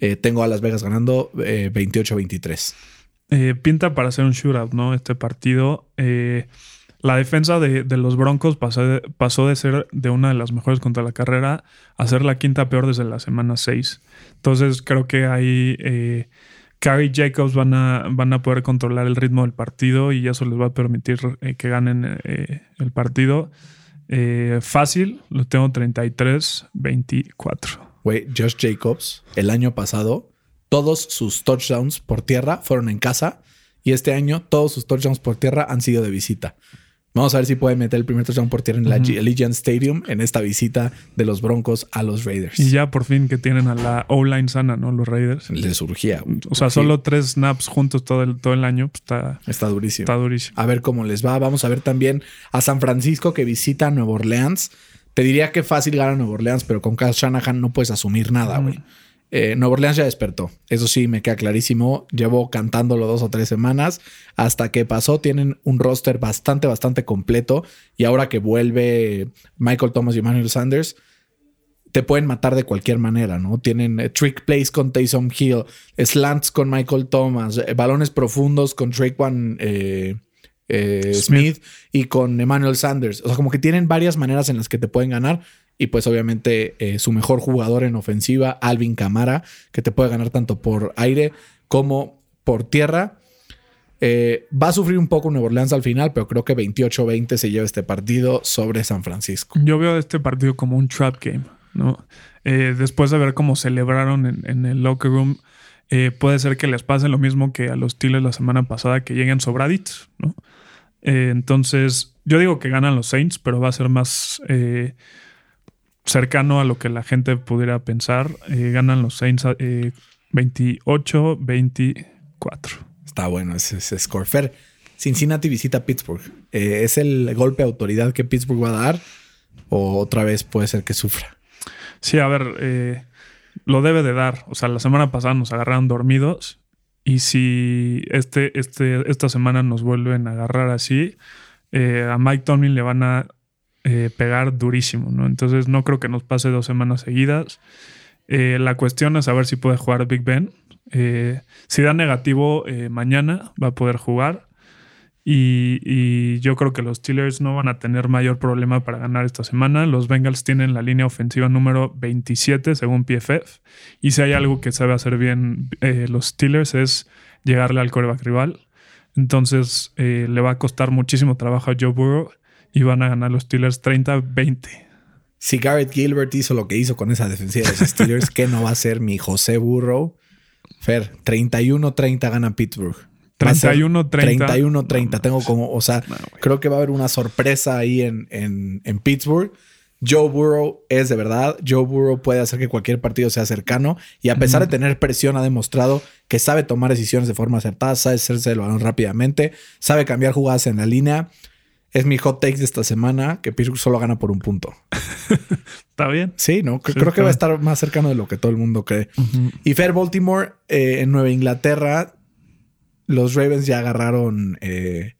Eh, tengo a Las Vegas ganando eh, 28-23. Eh, pinta para ser un shootout, ¿no? Este partido. La defensa de, de los Broncos pasó de, pasó de ser de una de las mejores contra la carrera a ser la quinta peor desde la semana 6. Entonces creo que ahí eh, Carrie Jacobs van a, van a poder controlar el ritmo del partido y eso les va a permitir eh, que ganen eh, el partido. Eh, fácil, lo tengo 33-24. Güey, Josh Jacobs, el año pasado, todos sus touchdowns por tierra fueron en casa y este año todos sus touchdowns por tierra han sido de visita. Vamos a ver si puede meter el primer touchdown por tierra en la. Allegiant Stadium en esta visita de los Broncos a los Raiders. Y ya por fin que tienen a la O-line sana, ¿no? Los Raiders. Le surgía. O sea, Sí, solo tres snaps juntos todo el, todo el año, pues está, Está durísimo. está durísimo. A ver cómo les va. Vamos a ver también a San Francisco que visita Nueva Orleans. Te diría que fácil gana Nueva Orleans, pero con Kyle Shanahan no puedes asumir nada, güey. Eh, Nueva Orleans ya despertó. Eso sí, me queda clarísimo. Llevo cantándolo dos o tres semanas. Hasta que pasó, tienen un roster bastante, bastante completo. Y ahora que vuelve Michael Thomas y Emmanuel Sanders, te pueden matar de cualquier manera, ¿no? Tienen eh, trick plays con Taysom Hill, slants con Michael Thomas, eh, balones profundos con Traquan eh, eh, Smith. Smith. y con Emmanuel Sanders. O sea, como que tienen varias maneras en las que te pueden ganar. Y pues obviamente eh, su mejor jugador en ofensiva, Alvin Camara, que te puede ganar tanto por aire como por tierra. Eh, va a sufrir un poco Nueva Orleans al final, pero creo que 28-20 se lleva este partido sobre San Francisco. Yo veo este partido como un trap game. ¿no? Eh, después de ver cómo celebraron en, el locker room, puede ser que les pase lo mismo que a los Steelers la semana pasada, que lleguen sobraditos, ¿no? Entonces, yo digo que ganan los Saints, pero va a ser más cercano a lo que la gente pudiera pensar. Eh, ganan los Saints 28-24. Está bueno ese, ese score. Fer, Cincinnati visita Pittsburgh. ¿Es el golpe de autoridad que Pittsburgh va a dar? ¿O otra vez puede ser que sufra? Sí, a ver, lo debe de dar. O sea, la semana pasada nos agarraron dormidos y si este, este, esta semana nos vuelven a agarrar así, eh, a Mike Tomlin le van a eh, pegar durísimo, ¿no? Entonces no creo que nos pase dos semanas seguidas. Eh, la cuestión es saber si puede jugar Big Ben. si da negativo mañana, va a poder jugar. Y, yo creo que los Steelers no van a tener mayor problema para ganar esta semana. Los Bengals tienen la línea ofensiva número 27 según PFF. Y si hay algo que sabe hacer bien eh, los Steelers es llegarle al coreback rival. Entonces eh, le va a costar muchísimo trabajo a Joe Burrow y van a ganar los Steelers 30-20. Si Garrett Gilbert hizo lo que hizo con esa defensiva de los Steelers, ¿qué no va a hacer mi José Burrow? Fer, 31-30 gana Pittsburgh. 31-30. 31-30. Tengo como, o sea, no, creo que va a haber una sorpresa ahí en, en, en, Pittsburgh. Joe Burrow es de verdad. Joe Burrow puede hacer que cualquier partido sea cercano y a pesar de tener presión ha demostrado que sabe tomar decisiones de forma acertada, sabe hacerse el balón rápidamente, sabe cambiar jugadas en la línea. Es mi hot take de esta semana que Pittsburgh solo gana por un punto. Está bien. Sí, no, sí, creo que va a estar más cercano de lo que todo el mundo cree. Uh -huh. Y Fair Baltimore eh, en Nueva Inglaterra los Ravens ya agarraron eh,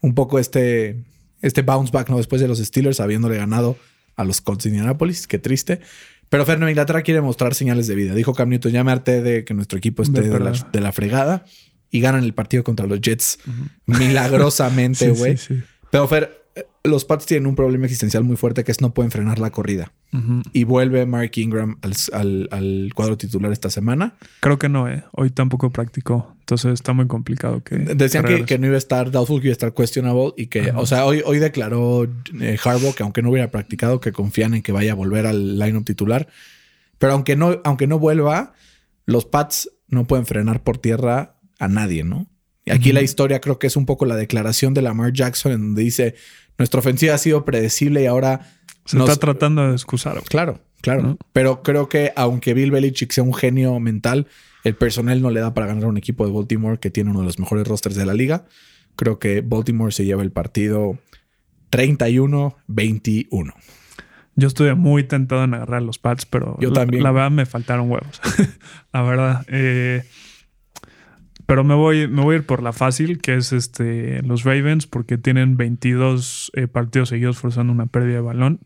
un poco este, este bounce back ¿no? después de los Steelers, habiéndole ganado a los Colts de Indianapolis. Qué triste. Pero Fer, Nueva Inglaterra quiere mostrar señales de vida. Dijo Cam Newton, ya me harté de que nuestro equipo esté de, de, la, de la, fregada. Y ganan el partido contra los Jets uh -huh. milagrosamente, güey. sí, sí, sí. Pero Fer, los Pats tienen un problema existencial muy fuerte que es no pueden frenar la corrida. Uh -huh. Y vuelve Mark Ingram al, al, al, cuadro titular esta semana. Creo que no, ¿eh? Hoy tampoco practicó. Entonces está muy complicado que... Decían que, que, no iba a estar doubtful, que iba a estar questionable y que, uh -huh. o sea, hoy, hoy declaró eh, Harbaugh que aunque no hubiera practicado, que confían en que vaya a volver al lineup titular. Pero aunque no, aunque no vuelva, los Pats no pueden frenar por tierra a nadie, ¿no? Y aquí uh -huh. la historia creo que es un poco la declaración de Lamar Jackson en donde dice nuestra ofensiva ha sido predecible y ahora se nos... está tratando de excusar. Claro, claro. ¿no? Pero creo que aunque Bill Belichick sea un genio mental, el personal no le da para ganar un equipo de Baltimore que tiene uno de los mejores rosters de la liga. Creo que Baltimore se lleva el partido 31-21. Yo estuve muy tentado en agarrar los pads, pero yo también. La, la verdad me faltaron huevos. la verdad. Eh, pero me voy, me voy a ir por la fácil, que es este, los Ravens, porque tienen 22 eh, partidos seguidos forzando una pérdida de balón.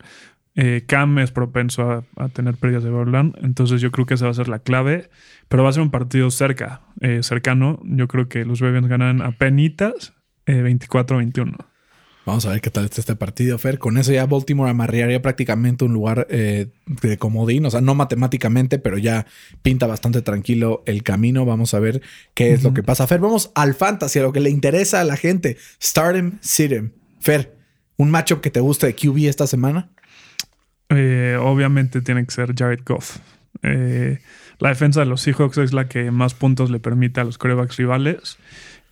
Eh, Cam es propenso a, a, tener pérdidas de balón, entonces yo creo que esa va a ser la clave. Pero va a ser un partido cerca, eh, cercano. Yo creo que los Ravens ganan a penitas 24-21. Vamos a ver qué tal está este partido, Fer. Con eso ya Baltimore amarrearía prácticamente un lugar eh, de comodín, o sea, no matemáticamente, pero ya pinta bastante tranquilo el camino. Vamos a ver qué es uh -huh. lo que pasa. Fer, vamos al fantasy, a lo que le interesa a la gente. Stardom, Sitem. Fer, ¿un matchup que te guste de QB esta semana? Eh, obviamente tiene que ser Jared Goff. Eh, la defensa de los Seahawks es la que más puntos le permite a los corebacks rivales.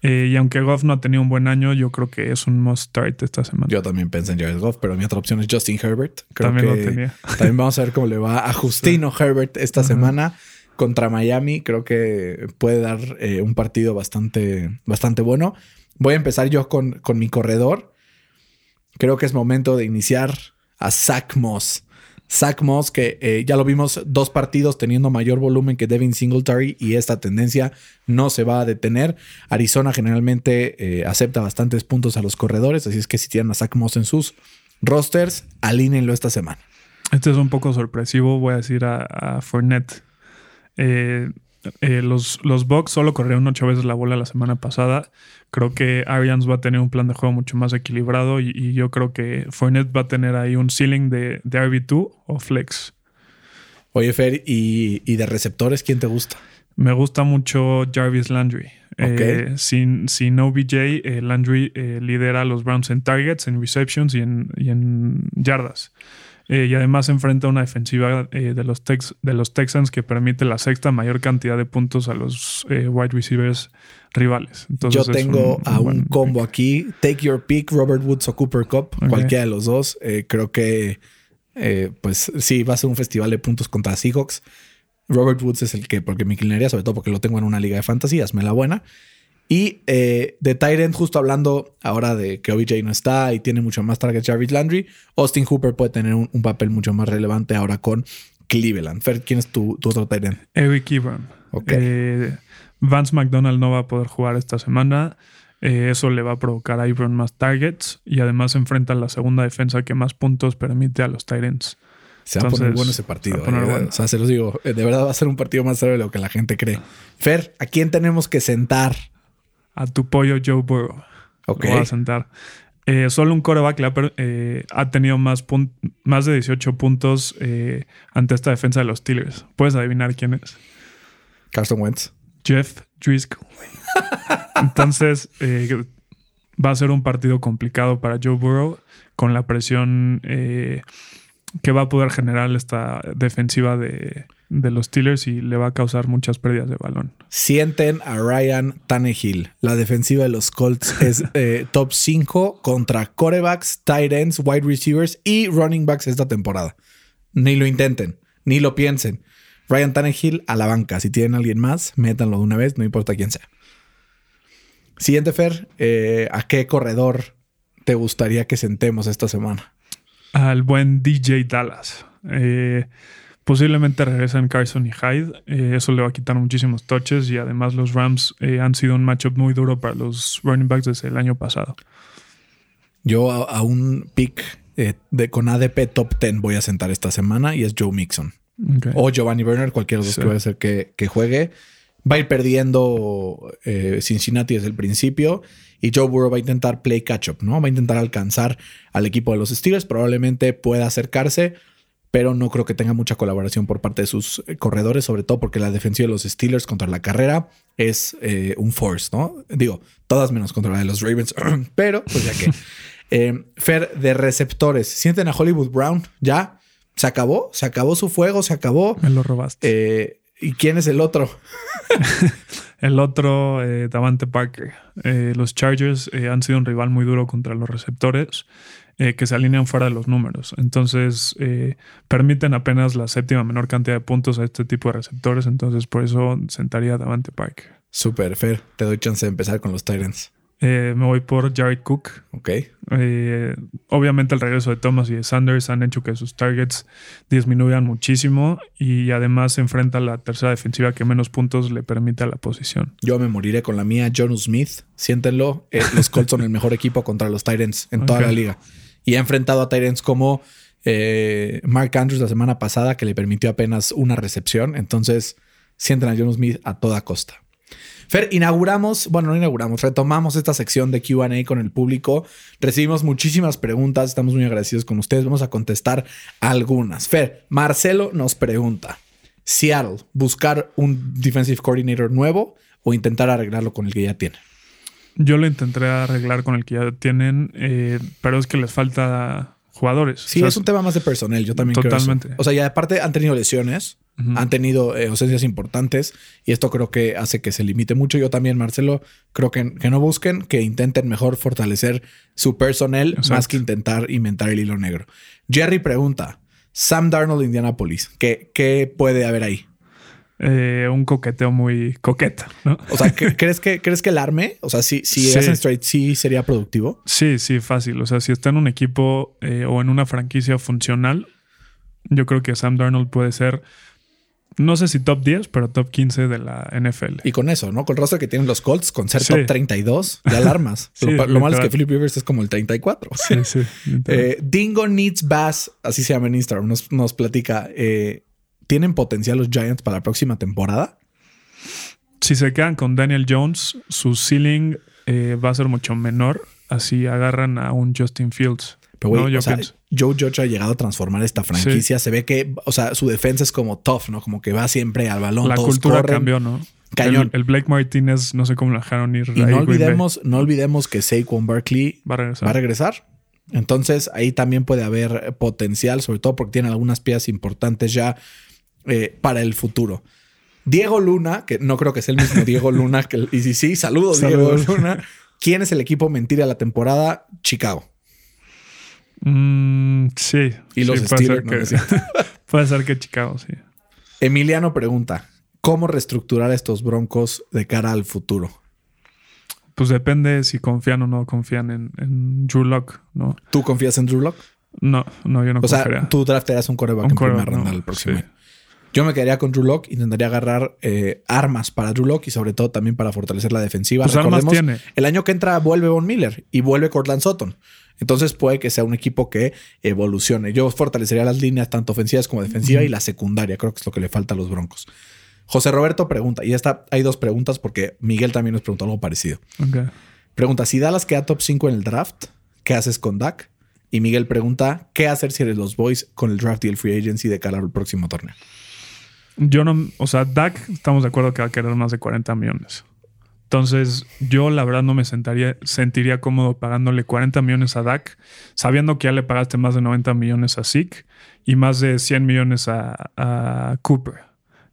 Eh, y aunque Goff no ha tenido un buen año, yo creo que es un must start esta semana. Yo también pensé en Jared Goff, pero mi otra opción es Justin Herbert. Creo también que lo tenía. También vamos a ver cómo le va a Justino sí. Herbert esta uh -huh. semana contra Miami. Creo que puede dar eh, un partido bastante, bastante bueno. Voy a empezar yo con, con mi corredor. Creo que es momento de iniciar a Zach Moss. Zach Moss, que eh, ya lo vimos dos partidos teniendo mayor volumen que Devin Singletary y esta tendencia no se va a detener. Arizona generalmente eh, acepta bastantes puntos a los corredores, así es que si tienen a Zach Moss en sus rosters, alínenlo esta semana. Este es un poco sorpresivo, voy a decir a, a Fournette. Eh, eh, los, los Bucks solo corrieron ocho veces la bola la semana pasada. Creo que Arians va a tener un plan de juego mucho más equilibrado y, y yo creo que Fournette va a tener ahí un ceiling de, de RB2 o flex. Oye, Fer, ¿y, ¿y, de receptores quién te gusta? Me gusta mucho Jarvis Landry. Okay. Eh, sin, sin OBJ, eh, Landry lidera a los Browns en targets, en receptions y en, y en yardas. Eh, y además enfrenta una defensiva eh, de, los Tex- de los Texans que permite la sexta mayor cantidad de puntos a los eh, wide receivers rivales. Entonces Yo tengo un- a un combo aquí. Take your pick, Robert Woods o Cooper Cup. Cualquiera de los dos. Creo que, pues sí, va a ser un festival de puntos contra Seahawks. Robert Woods es el que, porque me inclinaría, sobre todo porque lo tengo en una liga de fantasía, hazme la buena. Y eh, de Tyrant, justo hablando ahora de que OBJ no está y tiene mucho más target Jarvis Landry, Austin Hooper puede tener un, un papel mucho más relevante ahora con Cleveland. Fer, ¿quién es tu, tu otro Tyrant? Eric Ebron. Ok. Eh, Vance McDonald no va a poder jugar esta semana. Eh, eso le va a provocar a Ebron más targets y además enfrenta la segunda defensa que más puntos permite a los Tyrants. Se va a poner Entonces, bueno ese se partido. a poner eh, bueno. O sea, se los digo, eh, de verdad va a ser un partido más serio de lo que la gente cree. Fer, ¿a quién tenemos que sentar? A tu pollo Joe Burrow. Ok. Lo va a sentar. Eh, solo un coreback eh, ha tenido más, más de 18 puntos eh, ante esta defensa de los Steelers. ¿Puedes adivinar quién es? Carson Wentz. Jeff Driscoll. Entonces, va a ser un partido complicado para Joe Burrow con la presión que va a poder generar esta defensiva de, de los Steelers y le va a causar muchas pérdidas de balón. Sienten a Ryan Tannehill. La defensiva de los Colts es eh, top 5 contra corebacks, tight ends, wide receivers y running backs esta temporada. Ni lo intenten, ni lo piensen. Ryan Tannehill a la banca. Si tienen a alguien más, métanlo de una vez, no importa quién sea. Siguiente, Fer. eh, ¿A qué corredor te gustaría que sentemos esta semana? Al buen DJ Dallas. Eh, posiblemente regresan Carson y Hyde. Eh, eso le va a quitar muchísimos touches y además los Rams eh, han sido un matchup muy duro para los running backs desde el año pasado. Yo a, a un pick de, con ADP top 10 voy a sentar esta semana y es Joe Mixon. O Giovanni Bernard, cualquiera de los Sí. que puede ser que, que juegue. Va a ir perdiendo Cincinnati desde el principio y Joe Burrow va a intentar play catch up, ¿no? Va a intentar alcanzar al equipo de los Steelers. Probablemente pueda acercarse, pero no creo que tenga mucha colaboración por parte de sus eh, corredores, sobre todo porque la defensiva de los Steelers contra la carrera es eh, un force, ¿no? Digo, todas menos contra la de los Ravens, pero pues ya que. Eh, Fer, de receptores, ¿sienten a Hollywood Brown? ¿Ya? ¿Se acabó? ¿Se acabó su fuego? ¿Se acabó? Me lo robaste. Eh, ¿Y quién es el otro? El otro, eh, Davante Parker. Eh, los Chargers eh, han sido un rival muy duro contra los receptores que se alinean fuera de los números. Entonces, permiten apenas la séptima menor cantidad de puntos a este tipo de receptores. Entonces, por eso sentaría Davante Parker. Super, Fer. Te doy chance de empezar con los Titans. Eh, me voy por Jared Cook. Ok. Eh, obviamente el regreso de Thomas y de Sanders han hecho que sus targets disminuyan muchísimo y además se enfrenta a la tercera defensiva que menos puntos le permite a la posición. Yo me moriré con la mía, Jonu Smith. Siéntenlo. Eh, los Colts son el mejor equipo contra los Titans en toda la liga. Y ha enfrentado a Titans como eh, Mark Andrews la semana pasada, que le permitió apenas una recepción. Entonces, sienten a Jonu Smith a toda costa. Fer, inauguramos, bueno, no inauguramos, retomamos esta sección de QA con el público. Recibimos muchísimas preguntas, estamos muy agradecidos con ustedes. Vamos a contestar algunas. Fer, Marcelo nos pregunta: Seattle, buscar un defensive coordinator nuevo o intentar arreglarlo con el que ya tiene. Yo lo intenté arreglar con el que ya tienen, eh, pero es que les falta jugadores. Sí, O sea, es un tema más de personal. Yo también creo eso. Totalmente. O sea, y aparte han tenido lesiones, han tenido eh, ausencias importantes y esto creo que hace que se limite mucho. Yo también, Marcelo, creo que, que no busquen, que intenten mejor fortalecer su personal Exacto. más que intentar inventar el hilo negro. Jerry pregunta: Sam Darnold, Indianapolis, ¿qué, qué puede haber ahí? Eh, un coqueteo muy coqueta, ¿no? O sea, ¿cre- ¿crees que, ¿crees que el arme? O sea, si, si Sí. hacen straight, sí sería productivo. Sí, sí, fácil. O sea, si está en un equipo eh, o en una franquicia funcional, yo creo que Sam Darnold puede ser, no sé si top 10, pero top 15 de la NFL. Y con eso, ¿no? Con el rostro que tienen los Colts, con ser Sí. top 32, ya alarmas. Sí, lo, lo malo es que. Philip Rivers es como el 34. Sí, sí. Eh, Dingo Needs Bass, así se llama en Instagram, nos, nos platica. eh, ¿Tienen potencial los Giants para la próxima temporada? si se quedan con Daniel Jones, su ceiling eh, va a ser mucho menor. Así agarran a un Justin Fields. Pero, güey, no, yo o sea, pienso. Joe Judge ha llegado a transformar esta franquicia. Se ve que, o sea, su defensa es como tough, ¿no? Como que va siempre al balón. La todos cultura corren. cambió, ¿no? Cañón. El, el Blake Martínez, no sé cómo lo dejaron ir. Y no olvidemos, no olvidemos que Saquon Barkley Va a regresar. va a regresar. Entonces ahí también puede haber potencial, sobre todo porque tiene algunas piezas importantes ya eh, para el futuro. Diego Luna, que no creo que sea el mismo Diego Luna, que y sí, sí, saludos, Diego Luna. ¿Quién es el equipo mentira de la temporada? Chicago. Mm, sí. Y los sí, puede, ser Steelers, no, que, puede ser que Chicago, sí. Emiliano pregunta: ¿Cómo reestructurar estos broncos de cara al futuro? Pues depende si confían o no confían en, en Drew Lock, ¿no? ¿Tú confías en Drew Lock? No, no, yo no O sea, confiaría. tú draftearías un coreback Un en primera ronda no, el próximo sí. Yo me quedaría con Drew Lock, intentaría agarrar eh, armas para Drew Lock y sobre todo también para fortalecer la defensiva. Pues armas tiene. el año que entra vuelve Von Miller y vuelve Cortland Sutton. Entonces puede que sea un equipo que evolucione. Yo fortalecería las líneas tanto ofensivas como defensivas y la secundaria. Creo que es lo que le falta a los Broncos. José Roberto pregunta, y esta hay dos preguntas porque Miguel también nos preguntó algo parecido. Pregunta, si Dallas queda top 5 en el draft, ¿qué haces con Dak? Y Miguel pregunta, ¿qué hacer si eres los Boys con el draft y el free agency de cara al próximo torneo? Yo no, o sea, Dak, estamos de acuerdo que va a querer más de 40 millones. Entonces, yo la verdad no me sentaría, sentiría cómodo pagándole 40 millones a Dak, sabiendo que ya le pagaste más de 90 millones a Zeke y más de 100 millones a, a Cooper.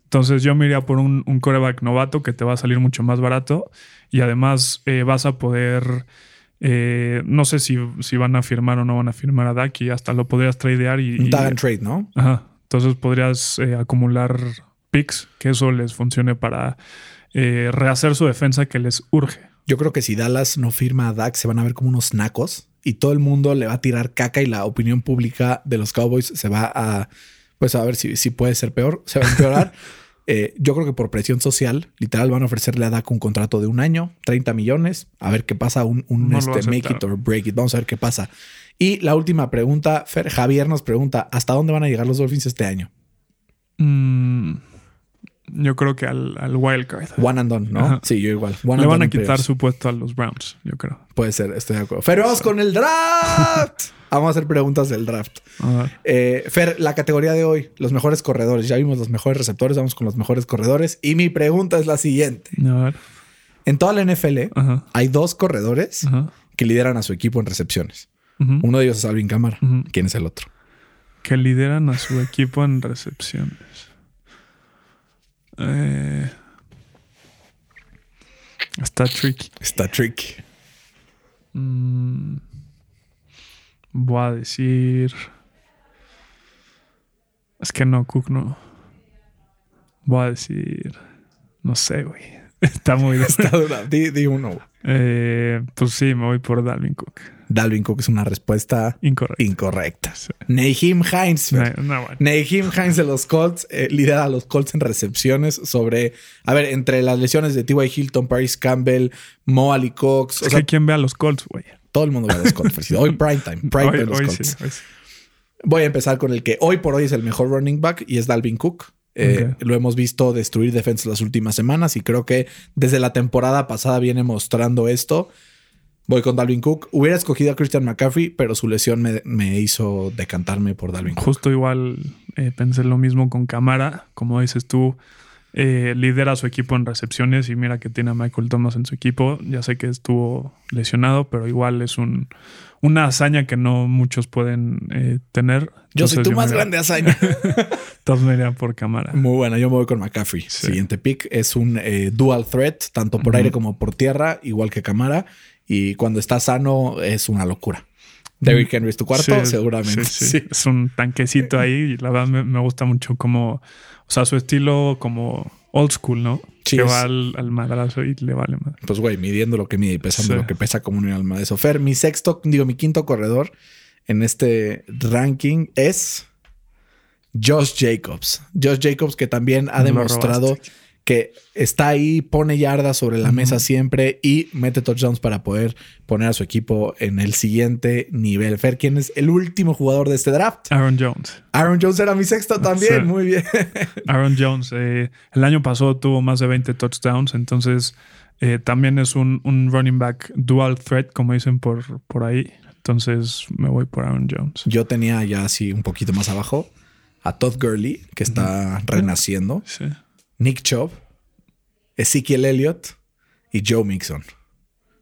Entonces, yo me iría por un, un coreback novato que te va a salir mucho más barato y además eh, vas a poder. eh, no sé si, si van a firmar o no van a firmar a Dak y hasta lo podrías tradear y, Un tag and trade, ¿no? Ajá. Entonces podrías eh, acumular picks, que eso les funcione para eh, rehacer su defensa que les urge. Yo creo que si Dallas no firma a Dak, se van a ver como unos nacos y todo el mundo le va a tirar caca y la opinión pública de los Cowboys se va a, pues a ver si, si puede ser peor, se va a empeorar. Eh, yo creo que por presión social, literal, van a ofrecerle a Dak un contrato de un año, 30 millones, a ver qué pasa, un, un, No este, make it or break it. Vamos a ver qué pasa. Y la última pregunta, Fer, Javier nos pregunta, ¿hasta dónde van a llegar los Dolphins este año? Mm, yo creo que al, al wildcard. One and done, ¿no? Ajá. Sí, yo igual. One Le van a quitar su puesto a los Browns, yo creo. Puede ser, estoy de acuerdo. Fer, vamos con el draft. Vamos a hacer preguntas del draft. Eh, Fer, la categoría de hoy, los mejores corredores. Ya vimos los mejores receptores, vamos con los mejores corredores. Y mi pregunta es la siguiente. A ver. En toda la NFL Ajá. hay dos corredores Ajá. que lideran a su equipo en recepciones. Uno de ellos es Alvin. Ujú. ¿Quién es el otro? Que lideran a su equipo en recepciones. Eh, está tricky. Está tricky. Mm, voy a decir. Es que no, Cook no. Voy a decir. No sé, güey. Está muy duro. Está dura. Di, di uno. Eh, pues sí, me voy por Dalvin Cook. Dalvin Cook es una respuesta Incorrecto. incorrecta. Sí. Nahim Hines. No, no, bueno. Nahim Hines de los Colts eh, lidera a los Colts en recepciones sobre, a ver, entre las lesiones de T.Y. Hilton, Paris Campbell, Mo Ali Cox, o Es sea, que quien ve a los Colts, güey. todo el mundo va a los Colts. Hoy prime time, prime Hoy, time los hoy Colts. sí, hoy sí. Voy a empezar con el que hoy por hoy es el mejor running back y es Dalvin Cook. Eh. Lo hemos visto destruir defensas las últimas semanas y creo que desde la temporada pasada viene mostrando esto. Voy con Dalvin Cook. Hubiera escogido a Christian McCaffrey, pero su lesión me, me hizo decantarme por Dalvin Cook. Justo igual eh, pensé lo mismo con Camara. Como dices tú, eh, lidera a su equipo en recepciones y mira que tiene a Michael Thomas en su equipo. Ya sé que estuvo lesionado, pero igual es un, una hazaña que no muchos pueden eh, tener. Yo soy tu más grande hazaña. Entonces me iría por Camara. Muy buena, yo me voy con McCaffrey. Sí. Siguiente pick es un eh, dual threat, tanto por aire como por tierra, igual que Camara. Y cuando está sano es una locura. Derrick Henry es tu cuarto, Sí, seguramente. sí, sí. Es un tanquecito ahí y la verdad me, me gusta mucho como, o sea, su estilo como old school, ¿no? Que va al, al madrazo y le vale más. Pues güey, midiendo lo que mide y pesando lo que pesa como un alma de eso. Fer, mi sexto, digo, mi quinto corredor en este ranking es Josh Jacobs. Josh Jacobs que también ha demostrado robaste. Que está ahí, pone yardas sobre la mesa siempre y mete touchdowns para poder poner a su equipo en el siguiente nivel. Fer, ¿quién es el último jugador de este draft? Aaron Jones. Aaron Jones era mi sexto también. Sí. Muy bien. Aaron Jones, eh, el año pasado tuvo más de 20 touchdowns, entonces eh, también es un, un running back dual threat, como dicen por, por ahí. Entonces me voy por Aaron Jones. Yo tenía ya así un poquito más abajo a Todd Gurley, que está renaciendo. Sí. Nick Chubb, Ezekiel Elliott y Joe Mixon.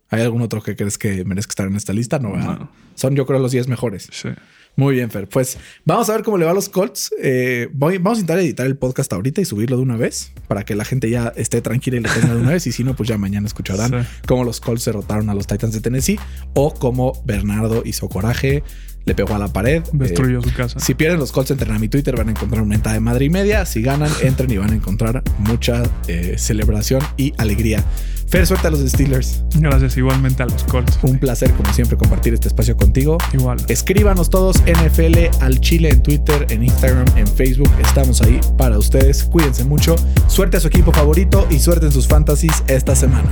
¿Hay algún otro que crees que merezca estar en esta lista? No. Son, yo creo, los 10 mejores. Sí. Muy bien, Fer. Pues vamos a ver cómo le va a los Colts. Eh, voy- vamos a intentar editar el podcast ahorita y subirlo de una vez para que la gente ya esté tranquila y lo tenga de una vez. Y si no, pues ya mañana escucharán Sí. cómo los Colts derrotaron a los Titans de Tennessee o cómo Bernardo hizo coraje, le pegó a la pared. eh, Destruyó su casa. si pierden los Colts, entren a mi Twitter, van a encontrar una mentada de madre y media. Si ganan, entren y van a encontrar mucha eh, celebración y alegría. Fer, suelta a los Steelers. Gracias igualmente a los Colts. Un placer, como siempre, compartir este espacio contigo. Igual. Escríbanos todos NFL al Chile en Twitter, en Instagram, en Facebook. Estamos ahí para ustedes. Cuídense mucho. Suerte a su equipo favorito y suerte en sus fantasies esta semana.